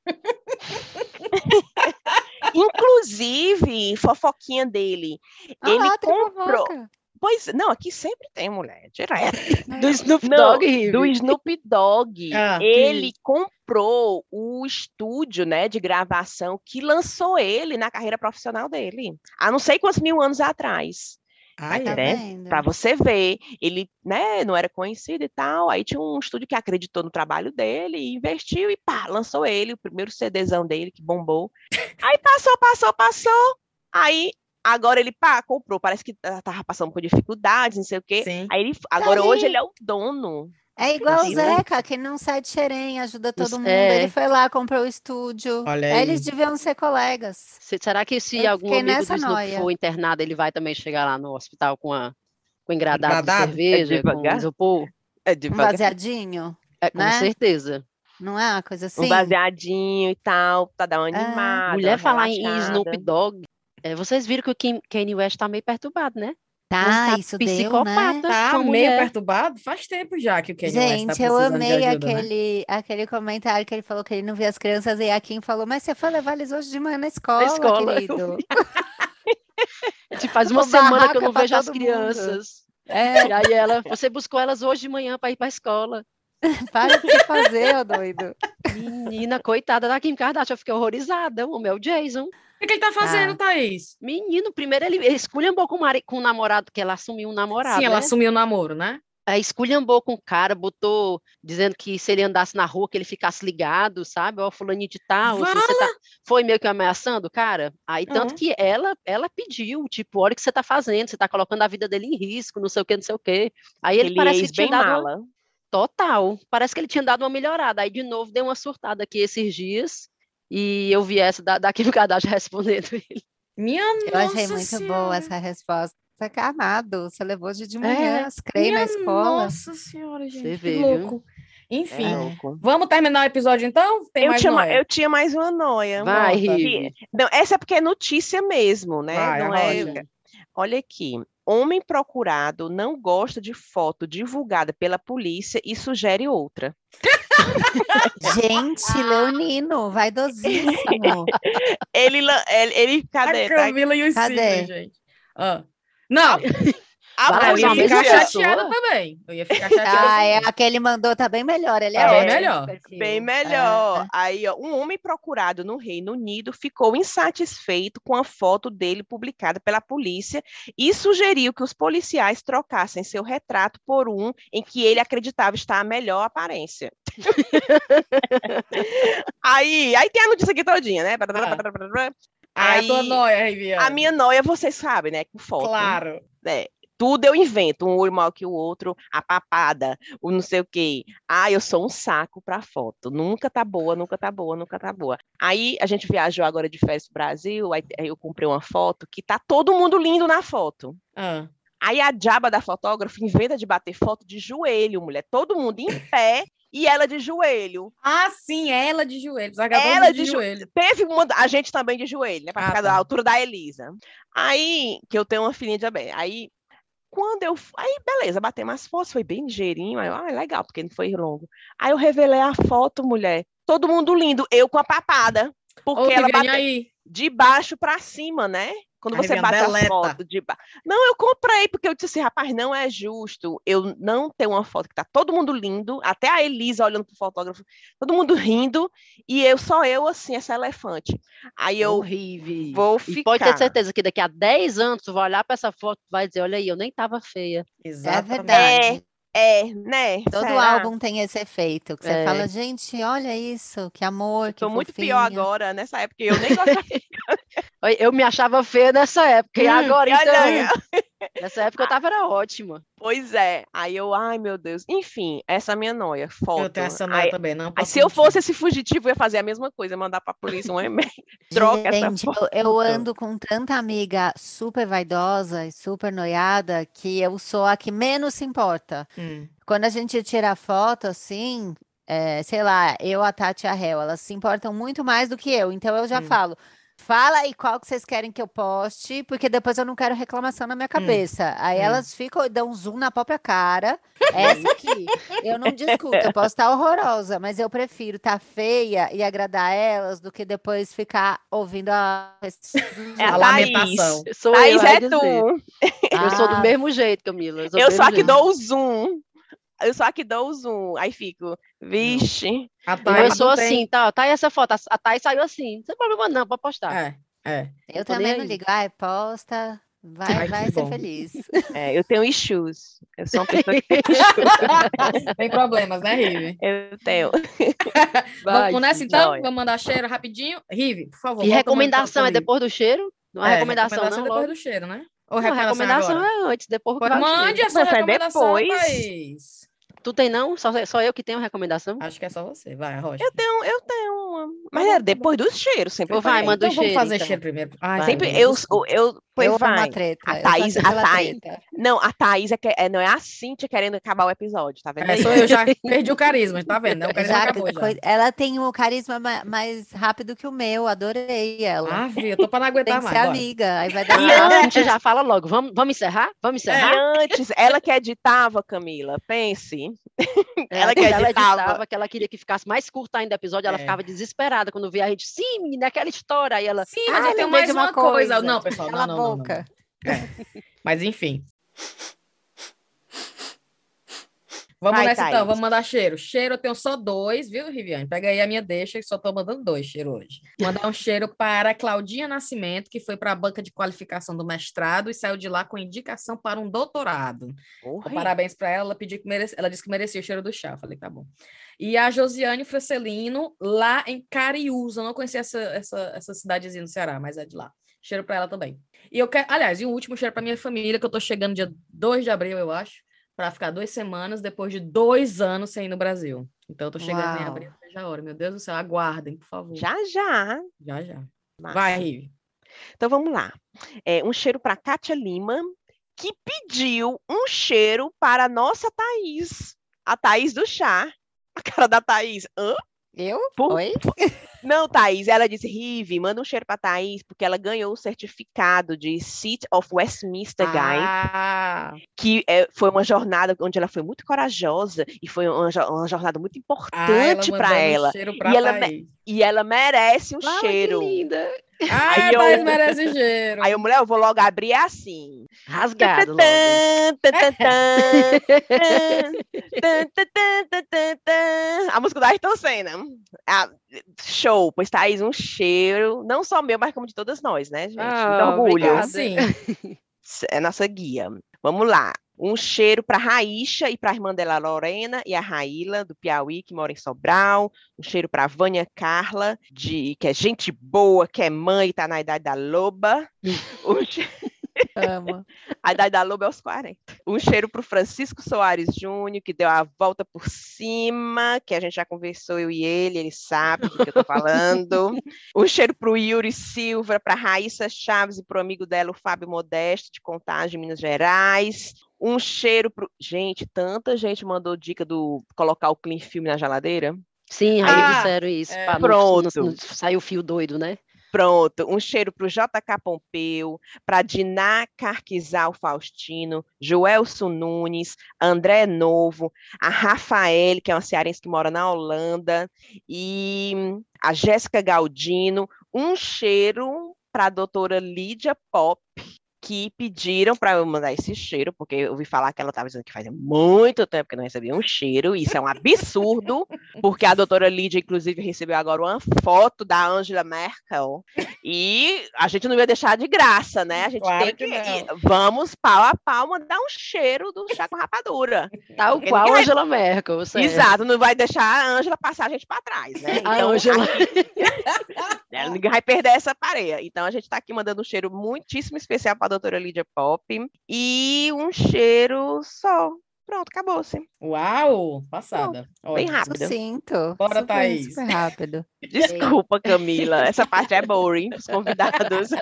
[laughs] Inclusive, fofoquinha dele. Ele Ah, tem comprou. fofoca. Pois, não, aqui sempre tem mulher, direto. Do Snoop Não, Dogg, do Snoop Dogg. Ah, ele comprou o estúdio, né, de gravação que lançou ele na carreira profissional dele. Há não sei quantos mil anos atrás. Ai, Tá é. né? Para você ver, ele, né, não era conhecido e tal. Aí tinha um estúdio que acreditou no trabalho dele, investiu e pá, lançou ele, o primeiro CDzão dele que bombou. Aí passou, passou, passou. Aí agora ele pá, comprou. Parece que ah, tava passando por dificuldades, não sei o quê. Sim. Aí ele, agora ali. hoje ele é o dono. É igual o? Zeca, que não sai de xerém, ajuda todo Isso- mundo. é. Ele foi lá, comprou o estúdio. Olha Aí aí. Eles deviam ser colegas. Se- Será que se Eu algum amigo nessa do Snoop for internado, ele vai também chegar lá no hospital com a com engradado de Engradado? cerveja, com devagar? isopor? É Um devagar. baseadinho, É, com Né? certeza. não é uma coisa assim? Um baseadinho e tal, pra dar uma É. animada. Mulher uma falar em. Snoop Dogg, é, vocês viram que o Kim- Kanye West tá meio perturbado, né? Tá, Mas isso deu, né? psicopata Tá meio mulher. perturbado? Faz tempo já que o Kanye West tá Gente, eu precisando de amei ajuda, né? aquele, aquele comentário que ele falou que ele não via as crianças e a Kim falou, mas você foi levar eles hoje de manhã na escola, escola, eu querido. [laughs] Tipo, faz uma O semana que eu não vejo as mundo. crianças. É, E aí ela, você buscou elas hoje de manhã para ir para a escola. [laughs] para de se fazer, ô doido. Menina, coitada da Kim Kardashian, eu fiquei horrorizada. O meu Jason. O que, que ele tá fazendo, Ah. Thaís? Menino, primeiro ele, ele esculhambou com o, mari- com o namorado, que ela assumiu um namorado, Sim, ela né? assumiu o namoro, né? Aí esculhambou com o cara, botou, dizendo que se ele andasse na rua, que ele ficasse ligado, sabe? Ó, fulaninho de tal, se você tá... Foi meio que ameaçando o cara. Aí, tanto Uhum. que ela, ela pediu, tipo, olha o que você tá fazendo, você tá colocando a vida dele em risco, não sei o que, não sei o quê. Aí ele Ele parece ex que tinha bem dado uma... Total. Parece que ele tinha dado uma melhorada. Aí, de novo, deu uma surtada aqui esses dias. E eu vi essa da, da Kim Kardashian respondendo ele. Minha Eu achei nossa muito senhora. boa essa resposta. Você é amado, você levou hoje de manhã É, creme na Minha escola. Nossa senhora, gente. Você que vê, viu? louco. Enfim, É É. vamos terminar o episódio então? Tem Eu mais tinha, noia? eu tinha mais uma noia. Vai. Não, essa é porque é notícia mesmo, né? Vai, não é. Olha aqui. Homem procurado não gosta de foto divulgada pela polícia e sugere outra. Gente, Leonino, vaidosíssimo. Ele, la- ele, ele cadê? A Tá? Camila e os Cadê? signos, gente. Ah. Não, A Vai, eu ia ficar chateada também. Eu ia ficar [laughs] chateada. Ah, é, também. a que ele mandou tá bem melhor. Ele é Tá bem melhor. perfil. Bem É. melhor. Aí, ó, um homem procurado no Reino Unido ficou insatisfeito com a foto dele publicada pela polícia e sugeriu que os policiais trocassem seu retrato por um em que ele acreditava estar a melhor aparência. [laughs] aí, aí tem a notícia aqui todinha, né? Ah, a tua Aí, noia, Riviane. a minha noia, vocês sabem, né? Com foto. Claro. né? Tudo eu invento, um olho maior que o outro, a papada, o não sei o quê. Ah, eu sou um saco para foto. Nunca tá boa, nunca tá boa, nunca tá boa. Aí a gente viajou agora de férias pro Brasil, aí eu comprei uma foto que tá todo mundo lindo na foto. Ah. Aí a diaba da fotógrafa inventa de bater foto de joelho, mulher. Todo mundo em pé e ela de joelho. Ah, sim, ela de Gabriela Ela de, de jo- joelho. Teve uma, a gente também de joelho, né? Para Ah, ficar tá. da altura da Elisa. Aí, que eu tenho uma filhinha também. Aí, quando eu. Aí, beleza, batemos as fotos, foi bem ligeirinho. Aí, eu, ah, legal, porque não foi longo. Aí eu revelei a foto, mulher. Todo mundo lindo, eu com a papada. Porque Ô, ela bateu aí. de baixo para cima, né? Quando você Riviane bate deleta. a foto de ba... Não, eu comprei, porque eu disse assim, rapaz, não é justo eu não ter uma foto que tá todo mundo lindo, até a Elisa olhando pro fotógrafo, todo mundo rindo, e eu só eu, assim, essa elefante. Aí eu Horrível. vou E pode ter ficar. certeza que daqui a 10 anos tu vai olhar para essa foto e vai dizer, olha aí, eu nem tava feia. É Exatamente. verdade. É, né? Todo Será? álbum tem esse efeito, que você É. fala, gente, olha isso, que amor, que Tô muito pior fofinho." agora, nessa época eu nem gostava. [laughs] Eu- Eu me achava feia nessa época, e Hum, agora, olha então. Nessa época eu tava era ótima. Pois é. Aí eu, ai meu Deus. Enfim, essa é a minha noia. Foto. Eu tenho essa noia Aí- também, não Aí, se eu fosse esse fugitivo, eu ia fazer a mesma coisa, mandar pra polícia um e-mail. [laughs] Troca essa Gente, eu, foto. eu ando com tanta amiga super vaidosa e super noiada que eu sou a que menos se importa. Hum. Quando a gente tira foto, assim, é, sei lá, eu, a Tati e a Hel, elas se importam muito mais do que eu. Então eu já Hum. falo, fala aí qual que vocês querem que eu poste, porque depois eu não quero reclamação na minha cabeça. Aí hum. elas ficam, dão um zoom na própria cara. [laughs] Essa aqui, eu não discuto, eu posso estar horrorosa, mas eu prefiro estar feia e agradar elas do que depois ficar ouvindo a. [laughs] É A a lamentação. Sou Thaís eu, é dizer. tu. Eu sou do Ah. mesmo jeito, Camila. Eu mesmo só que jeito. dou o zoom. Eu só que dou o zoom. Aí fico, vixe. A Eu Thaís sou assim, tá? Tá aí essa foto. a- Thay saiu assim. Não tem problema não, pode postar. É, é. Eu tô nem também não aí. ligo. Ai, posta, vai, Ai, vai que ser bom. feliz. [laughs] É, eu tenho issues. Eu sou uma pessoa que tem issues. [laughs] Tem problemas, né, Rive? Eu tenho. [laughs] Vai, Vamos nessa então? joia. Vamos mandar cheiro rapidinho? Rive, por favor. E volta recomendação é depois do cheiro? Não é, recomendação, não, depois logo. do cheiro, né? Ou Não, recomendação, recomendação agora? é antes, depois que Pois vai o mande a sua Mas é recomendação, depois. Thaís. Tu tem não? Só, só eu que tenho recomendação? Acho que é só você. Vai, Rocha. Eu tenho, eu tenho uma. Mas é depois do cheiro, sempre vai, foi. manda o Então vamos cheiro, fazer então. cheiro primeiro. Ai, Vai. Sempre eu, desculpa. eu, pois eu vai. a treta. A eu Thaís- a Thaís-. Não, a Thaís é, que, é, não é a Cíntia querendo acabar o episódio, tá vendo? É, sou eu, já perdi o carisma, tá vendo? né? O carisma Já- acabou já. ela tem um carisma ma- mais rápido que o meu, adorei ela. Ah, vi, eu tô pra não tem aguentar que mais. ser amiga, aí vai dar E certo. A gente já [laughs] fala logo. Vamos, vamos encerrar? Vamos E encerrar? antes, ela que editava, Camila, pense. É, ela que ela editava. editava, que ela queria que ficasse mais curta ainda o episódio, ela É. ficava desesperada quando via a gente, sim, menina, aquela história. Aí ela, Sim, mas Ah, eu tenho mais uma, uma coisa. coisa. Não, pessoal, Cala não, a não, não, boca. não. É. Mas enfim. [laughs] Vamos Vai, nessa então, vamos mandar cheiro. Cheiro eu tenho só dois, viu, Riviane? Pega aí a minha deixa, que só tô mandando dois cheiro hoje. Mandar um cheiro para Claudinha Nascimento, que foi para a banca de qualificação do mestrado e saiu de lá com indicação para um doutorado. Então, parabéns para ela, ela pediu que merece... ela disse que merecia o cheiro do chá. Eu Falei, tá bom. E a Josiane Francelino, lá em Cariús. Eu não conhecia essa, essa, essa cidadezinha no Ceará, mas é de lá. Cheiro para ela também. E eu quero, aliás, e o último cheiro para minha família, que eu tô chegando dia 2 de abril, eu acho, para ficar duas semanas depois de dois anos sem ir no Brasil. Então eu tô chegando em Uau. abril, veja a hora. Meu Deus do céu, aguardem, por favor. Já, já. já. já. Massa. Vai, Rive. Então vamos lá. É, um cheiro para Kátia Lima, que pediu um cheiro para a nossa Thaís. A Thaís do chá. A cara da Thaís. Hã? Eu? Por- Oi? Não, Thaís, ela disse, Rive, manda um cheiro para Thaís, porque ela ganhou o certificado de Seat of Westminster Guide, Ah, que é, foi uma jornada onde ela foi muito corajosa e foi uma, uma jornada muito ah, importante para mandando ela. Cheiro pra E ela. E ela merece um "Fala, cheiro. que linda. Aí eu. Aí mulher, eu vou logo abrir assim, rasgado. a música da Ayrton Senna. Ah, show, pois tá Thaís, um cheiro, não só meu, mas como de todas nós, né, gente? Muito orgulho. Obrigada. Sim. É nossa guia. Vamos lá. Um cheiro para Raícha e para a irmã dela, Lorena, e a Raíla, do Piauí, que mora em Sobral. Um cheiro para Vânia Carla, de, que é gente boa, que é mãe e tá na idade da loba. [laughs] Um che- Amo. A idade da loba é aos 40. Um cheiro para o Francisco Soares Júnior, que deu a volta por cima, que a gente já conversou, eu e ele, ele sabe do que eu tô falando. [laughs] Um cheiro para o Yuri Silva, para Raíssa Chaves e para o amigo dela, o Fábio Modesto, de Contagem, Minas Gerais. Um cheiro para. Gente, tanta gente mandou dica do colocar o clean filme na geladeira. Sim, aí Ah, disseram isso. é. não- Pronto. não- não sair o fio doido, né? Pronto, um cheiro para o JK Pompeu, para Diná Carquizal Faustino, Joelson Nunes, André Novo, a Rafael, que é uma cearense que mora na Holanda, e a Jéssica Galdino. Um cheiro para a doutora Lídia Pop, que pediram para eu mandar esse cheiro, porque eu ouvi falar que ela estava dizendo que faz muito tempo que não recebia um cheiro, isso é um absurdo, porque a doutora Lídia, inclusive, recebeu agora uma foto da Angela Merkel, e a gente não ia deixar de graça, né? A gente Claro tem que que. Vamos pau a pau mandar um cheiro do chá com rapadura. Tal Porque qual ninguém vai- Angela Merkel. certo. Exato, não vai deixar a Ângela passar a gente para trás, né? A Então, Ângela. Ela, [laughs] ninguém vai perder essa pareia. Então, a gente está aqui mandando um cheiro muitíssimo especial para a doutora Lídia Pop. E um cheiro só. Pronto, acabou-se. Uau, passada. Bem Ótimo. rápido. Sucinto. Bora, super, Thaís. Super rápido. [laughs] Desculpa, Camila. Essa parte é boring os [laughs] convidados.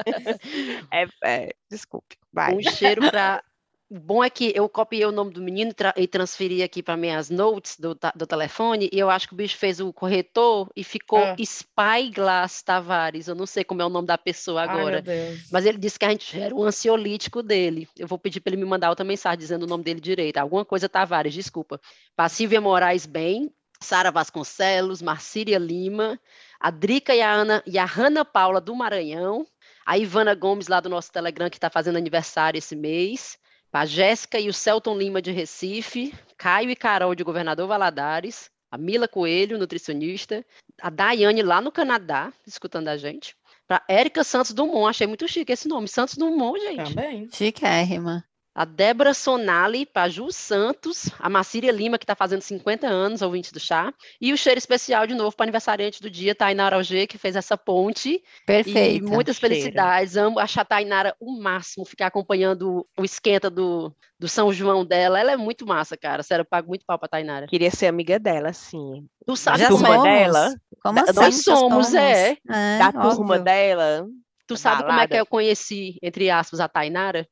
É, é, desculpe. Vai. Um cheiro para. O bom é que eu copiei o nome do menino e tra- e transferi aqui para minhas notes do, do telefone, e eu acho que o bicho fez o corretor e ficou Ah. Spyglass Tavares. Eu não sei como é o nome da pessoa Ai, agora. Deus. Mas ele disse que a gente era o ansiolítico dele. Eu vou pedir para ele me mandar outra mensagem dizendo o nome dele direito. Alguma coisa Tavares, desculpa. Para Silvia Moraes Bem, Sara Vasconcelos, Marcília Lima, a Drica e a Ana e a Hanna Paula do Maranhão, a Ivana Gomes lá do nosso Telegram que está fazendo aniversário esse mês, a Jéssica e o Celton Lima de Recife, Caio e Carol de Governador Valadares, a Mila Coelho, nutricionista, a Daiane lá no Canadá, escutando a gente. Para Érica Santos Dumont, achei muito chique esse nome. Santos Dumont, gente. Também. Chiquérrima. A Débora Sonali, para Ju Santos, a Macíria Lima, que está fazendo 50 anos, ouvinte do chá, e o cheiro especial de novo para aniversariante do dia, Tainara Alger, que fez essa ponte. Perfeita. E muitas cheiro. felicidades. Amo achar a Tainara o máximo, ficar acompanhando o esquenta do, do São João dela. Ela é muito massa, cara. Sério, eu pago muito pau para Tainara. Queria ser amiga dela, sim. Tu sabe Da turma é? somos? dela? Como Da- assim? nós somos, é. Da turma óbvio. dela? Tu Da sabe como é que balada? eu conheci, entre aspas, a Tainara?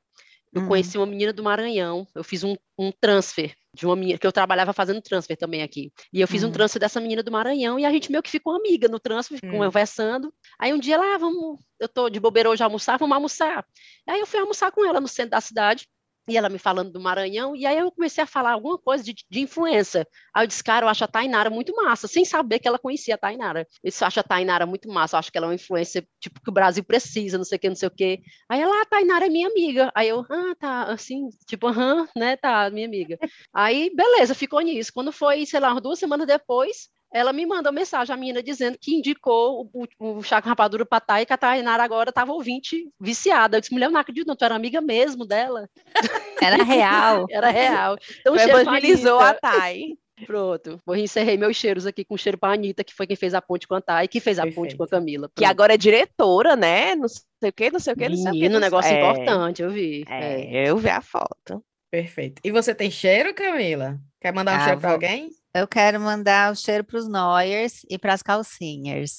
Eu Hum. conheci uma menina do Maranhão. Eu fiz um, um transfer de uma menina, que eu trabalhava fazendo transfer também aqui. E eu fiz um Hum. transfer dessa menina do Maranhão e a gente meio que ficou amiga no transfer, Hum. conversando. Aí um dia lá, ah, vamos, eu tô de bobeira hoje almoçar, vamos almoçar. Aí eu fui almoçar com ela no centro da cidade. E ela me falando do Maranhão, e aí eu comecei a falar alguma coisa de, de influência. Aí eu disse, cara, eu acho a Tainara muito massa, sem saber que ela conhecia a Tainara. Eu disse, eu acho a Tainara muito massa, eu acho que ela é uma influência, tipo, que o Brasil precisa, não sei o que, não sei o que. Aí ela, ah, a Tainara é minha amiga. Aí eu, ah, tá, assim, tipo, aham, né, tá, minha amiga. Aí, beleza, ficou nisso. Quando foi, sei lá, duas semanas depois, ela me mandou mensagem, a menina, dizendo que indicou o, o, o chá com rapadura pra Thay, que a Tainara agora estava ouvinte viciada. Eu disse, mulher, eu não acredito, não, tu era amiga mesmo dela. [laughs] Era real. [laughs] Era real. Então, Tu evangelizou a Anitta. Thay. Pronto, vou encerrei meus cheiros aqui com cheiro pra Anitta, que foi quem fez a ponte com a Thay, que fez a ponte com a Perfeito. Camila. Que Pronto. agora é diretora, né? Não sei o que, não sei o que, não sei o que. Menino, negócio é, importante, eu vi. É. É, eu vi a foto. Perfeito. E você tem cheiro, Camila? Quer mandar um Ah, cheiro para alguém? Eu quero mandar o cheiro para os Noyers e para as calcinhas.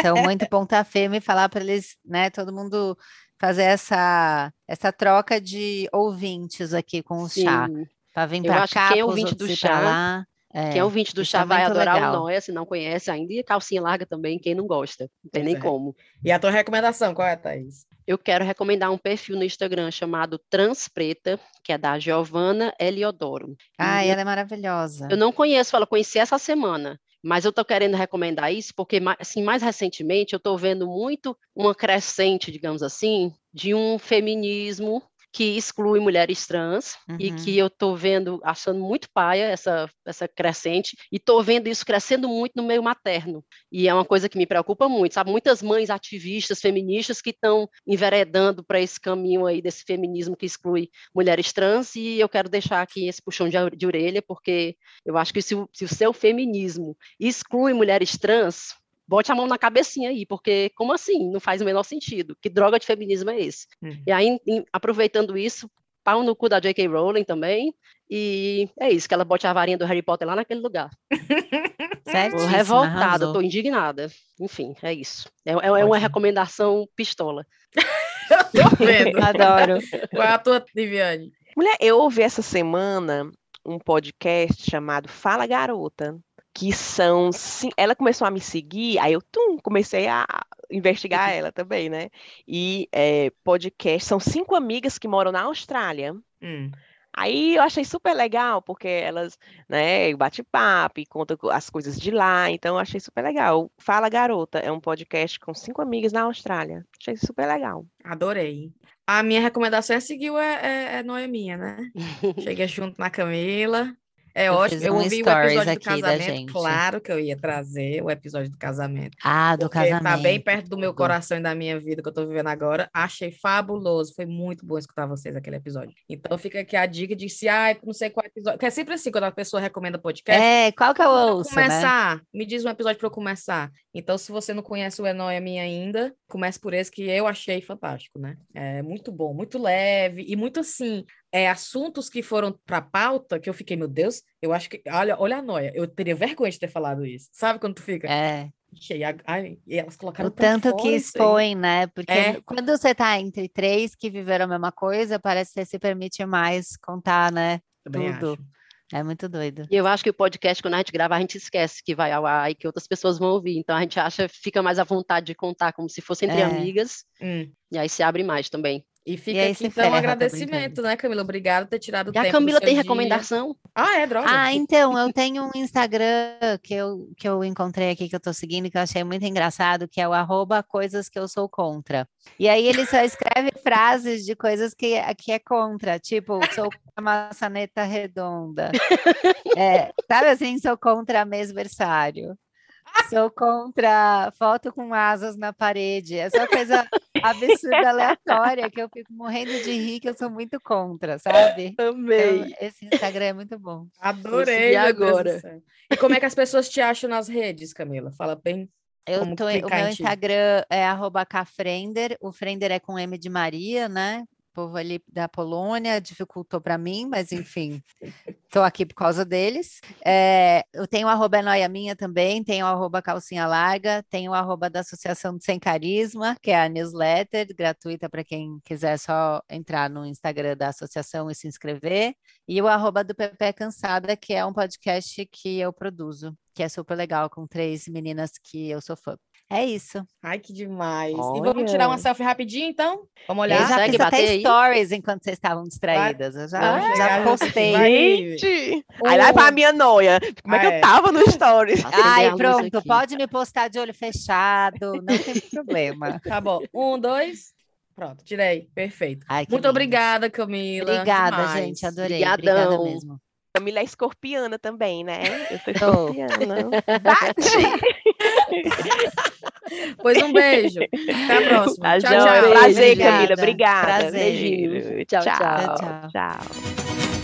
São muito [laughs] ponta firme e falar para eles, né, todo mundo fazer essa, essa troca de ouvintes aqui com o chá. Sim. Para vir para que cá, quem é ouvinte do chá, lá. É, Quem é ouvinte do isso chá é vai adorar legal. o Noia, se não conhece ainda, e calcinha larga também, quem não gosta. Não tem nem é. como. E a tua recomendação, qual é, Thaís? Eu quero recomendar um perfil no Instagram chamado Transpreta, que é da Giovana Eliodoro. Ai, E ela é maravilhosa. Eu não conheço, ela conheci essa semana, mas eu estou querendo recomendar isso porque, assim, mais recentemente eu estou vendo muito uma crescente, digamos assim, de um feminismo que exclui mulheres trans e Uhum. que eu estou vendo, achando muito paia essa, essa crescente, e estou vendo isso crescendo muito no meio materno. E é uma coisa que me preocupa muito, sabe? Muitas mães ativistas, feministas que estão enveredando para esse caminho aí desse feminismo que exclui mulheres trans, e eu quero deixar aqui esse puxão de, de orelha, porque eu acho que se se o seu feminismo exclui mulheres trans, bote a mão na cabecinha aí, porque como assim? Não faz o menor sentido. Que droga de feminismo é esse? Uhum. E aí, em- aproveitando isso, pau no cu da J.K. Rowling também, e é isso, que ela bote a varinha do Harry Potter lá naquele lugar. [laughs] Tô Certíssima, revoltada, arrasou. tô indignada. Enfim, é isso. É, é- é uma recomendação pistola. [laughs] Tô vendo. [laughs] Adoro. Qual é a tua, Viviane? Mulher, eu ouvi essa semana um podcast chamado Fala Garota, que são. Ela começou a me seguir, aí eu tum, comecei a investigar ela também, né? E é, podcast, são cinco amigas que moram na Austrália. Hum. Aí eu achei super legal, porque elas, né, bate papo e contam co- as coisas de lá, então eu achei super legal. Fala Garota é um podcast com cinco amigas na Austrália. Achei super legal. Adorei. A minha recomendação é seguir o É, é, é Noeminha, né? [laughs] Cheguei junto na Camila. É Eu ótimo. Eu ouvi o episódio do casamento. Claro que eu ia trazer o episódio do casamento. Ah, do Porque casamento. tá bem perto do meu coração e da minha vida que eu tô vivendo agora. Achei fabuloso. Foi muito bom escutar vocês aquele episódio. Então fica aqui a dica de se, ai, não sei qual episódio. Que é sempre assim, quando a pessoa recomenda podcast. É, qual que eu Pra ouço, né? começar, me diz um episódio para eu começar. Então, se você não conhece o minha ainda, comece por esse que eu achei fantástico, né? É muito bom, muito leve e muito assim, é assuntos que foram para pauta que eu fiquei, meu Deus, eu acho que, olha, olha a noia, eu teria vergonha de ter falado isso. Sabe quando tu fica? É, e ai, e elas colocaram o tanto que expõe, né? Porque É. quando você tá entre três que viveram a mesma coisa, parece que você se permite mais contar, né? Também tudo. acho. É muito doido. E eu acho que o podcast, quando a gente grava, a gente esquece que vai ao ar e que outras pessoas vão ouvir. Então a gente acha, fica mais à vontade de contar como se fosse entre É. amigas. Hum. E aí se abre mais também. E fica aí aqui então um ferra, tô agradecimento, brincando. né, Camila? Obrigada por ter tirado o E a tempo Camila tem dia. recomendação? Ah, é, droga. Ah, então, eu tenho um Instagram que eu, que eu encontrei aqui, que eu tô seguindo, que eu achei muito engraçado, que é o arroba coisas que eu sou contra. E aí ele só escreve [laughs] frases de coisas que, que é contra, tipo, sou contra a maçaneta redonda. [laughs] É, sabe assim, sou contra mêsversário. Sou contra foto com asas na parede. Essa coisa absurda, aleatória, que eu fico morrendo de rir, que eu sou muito contra, sabe? Então, Amei. esse Instagram é muito bom. Adorei do agora. E como é que as pessoas te acham nas redes, Camila? Fala bem. Eu tô, o meu? Instagram é arroba Cafrender, o Frender é com M de Maria, né? Povo ali da Polônia dificultou para mim, mas enfim, [laughs] tô aqui por causa deles. É, eu tenho o arroba é Noia Minha também, tenho o arroba Calcinha Larga, tenho o arroba da Associação Sem Carisma, que é a newsletter gratuita para quem quiser só entrar no Instagram da associação e se inscrever, e o arroba do Pepe Cansada, que é um podcast que eu produzo, que é super legal, com três meninas que eu sou fã. É isso. Ai, que demais. E Olha. vamos tirar uma selfie rapidinho, então? Vamos Eu olhar? já Consegue fiz até aí? stories enquanto vocês estavam distraídas. Eu já, Vamos já postei. vai. Gente! Aí lá pra minha noia. Como é que Ah, é. eu tava no Stories? Ai, pronto, aqui. pode me postar de olho fechado, não tem [laughs] problema. Tá bom. Um, dois. Pronto, tirei. Perfeito. Ai, Muito lindas. obrigada, Camila. Obrigada, Demais. gente, adorei. Obrigada Brigadão. mesmo. Camila é escorpiana também, né? Eu sou Sou. escorpiana. Bate! [laughs] Pois um beijo. Até a [laughs] próxima. Tá tchau, tchau. Prazer, Obrigada. Camila. Obrigada. Prazer. Tchau, tchau. tchau. tchau.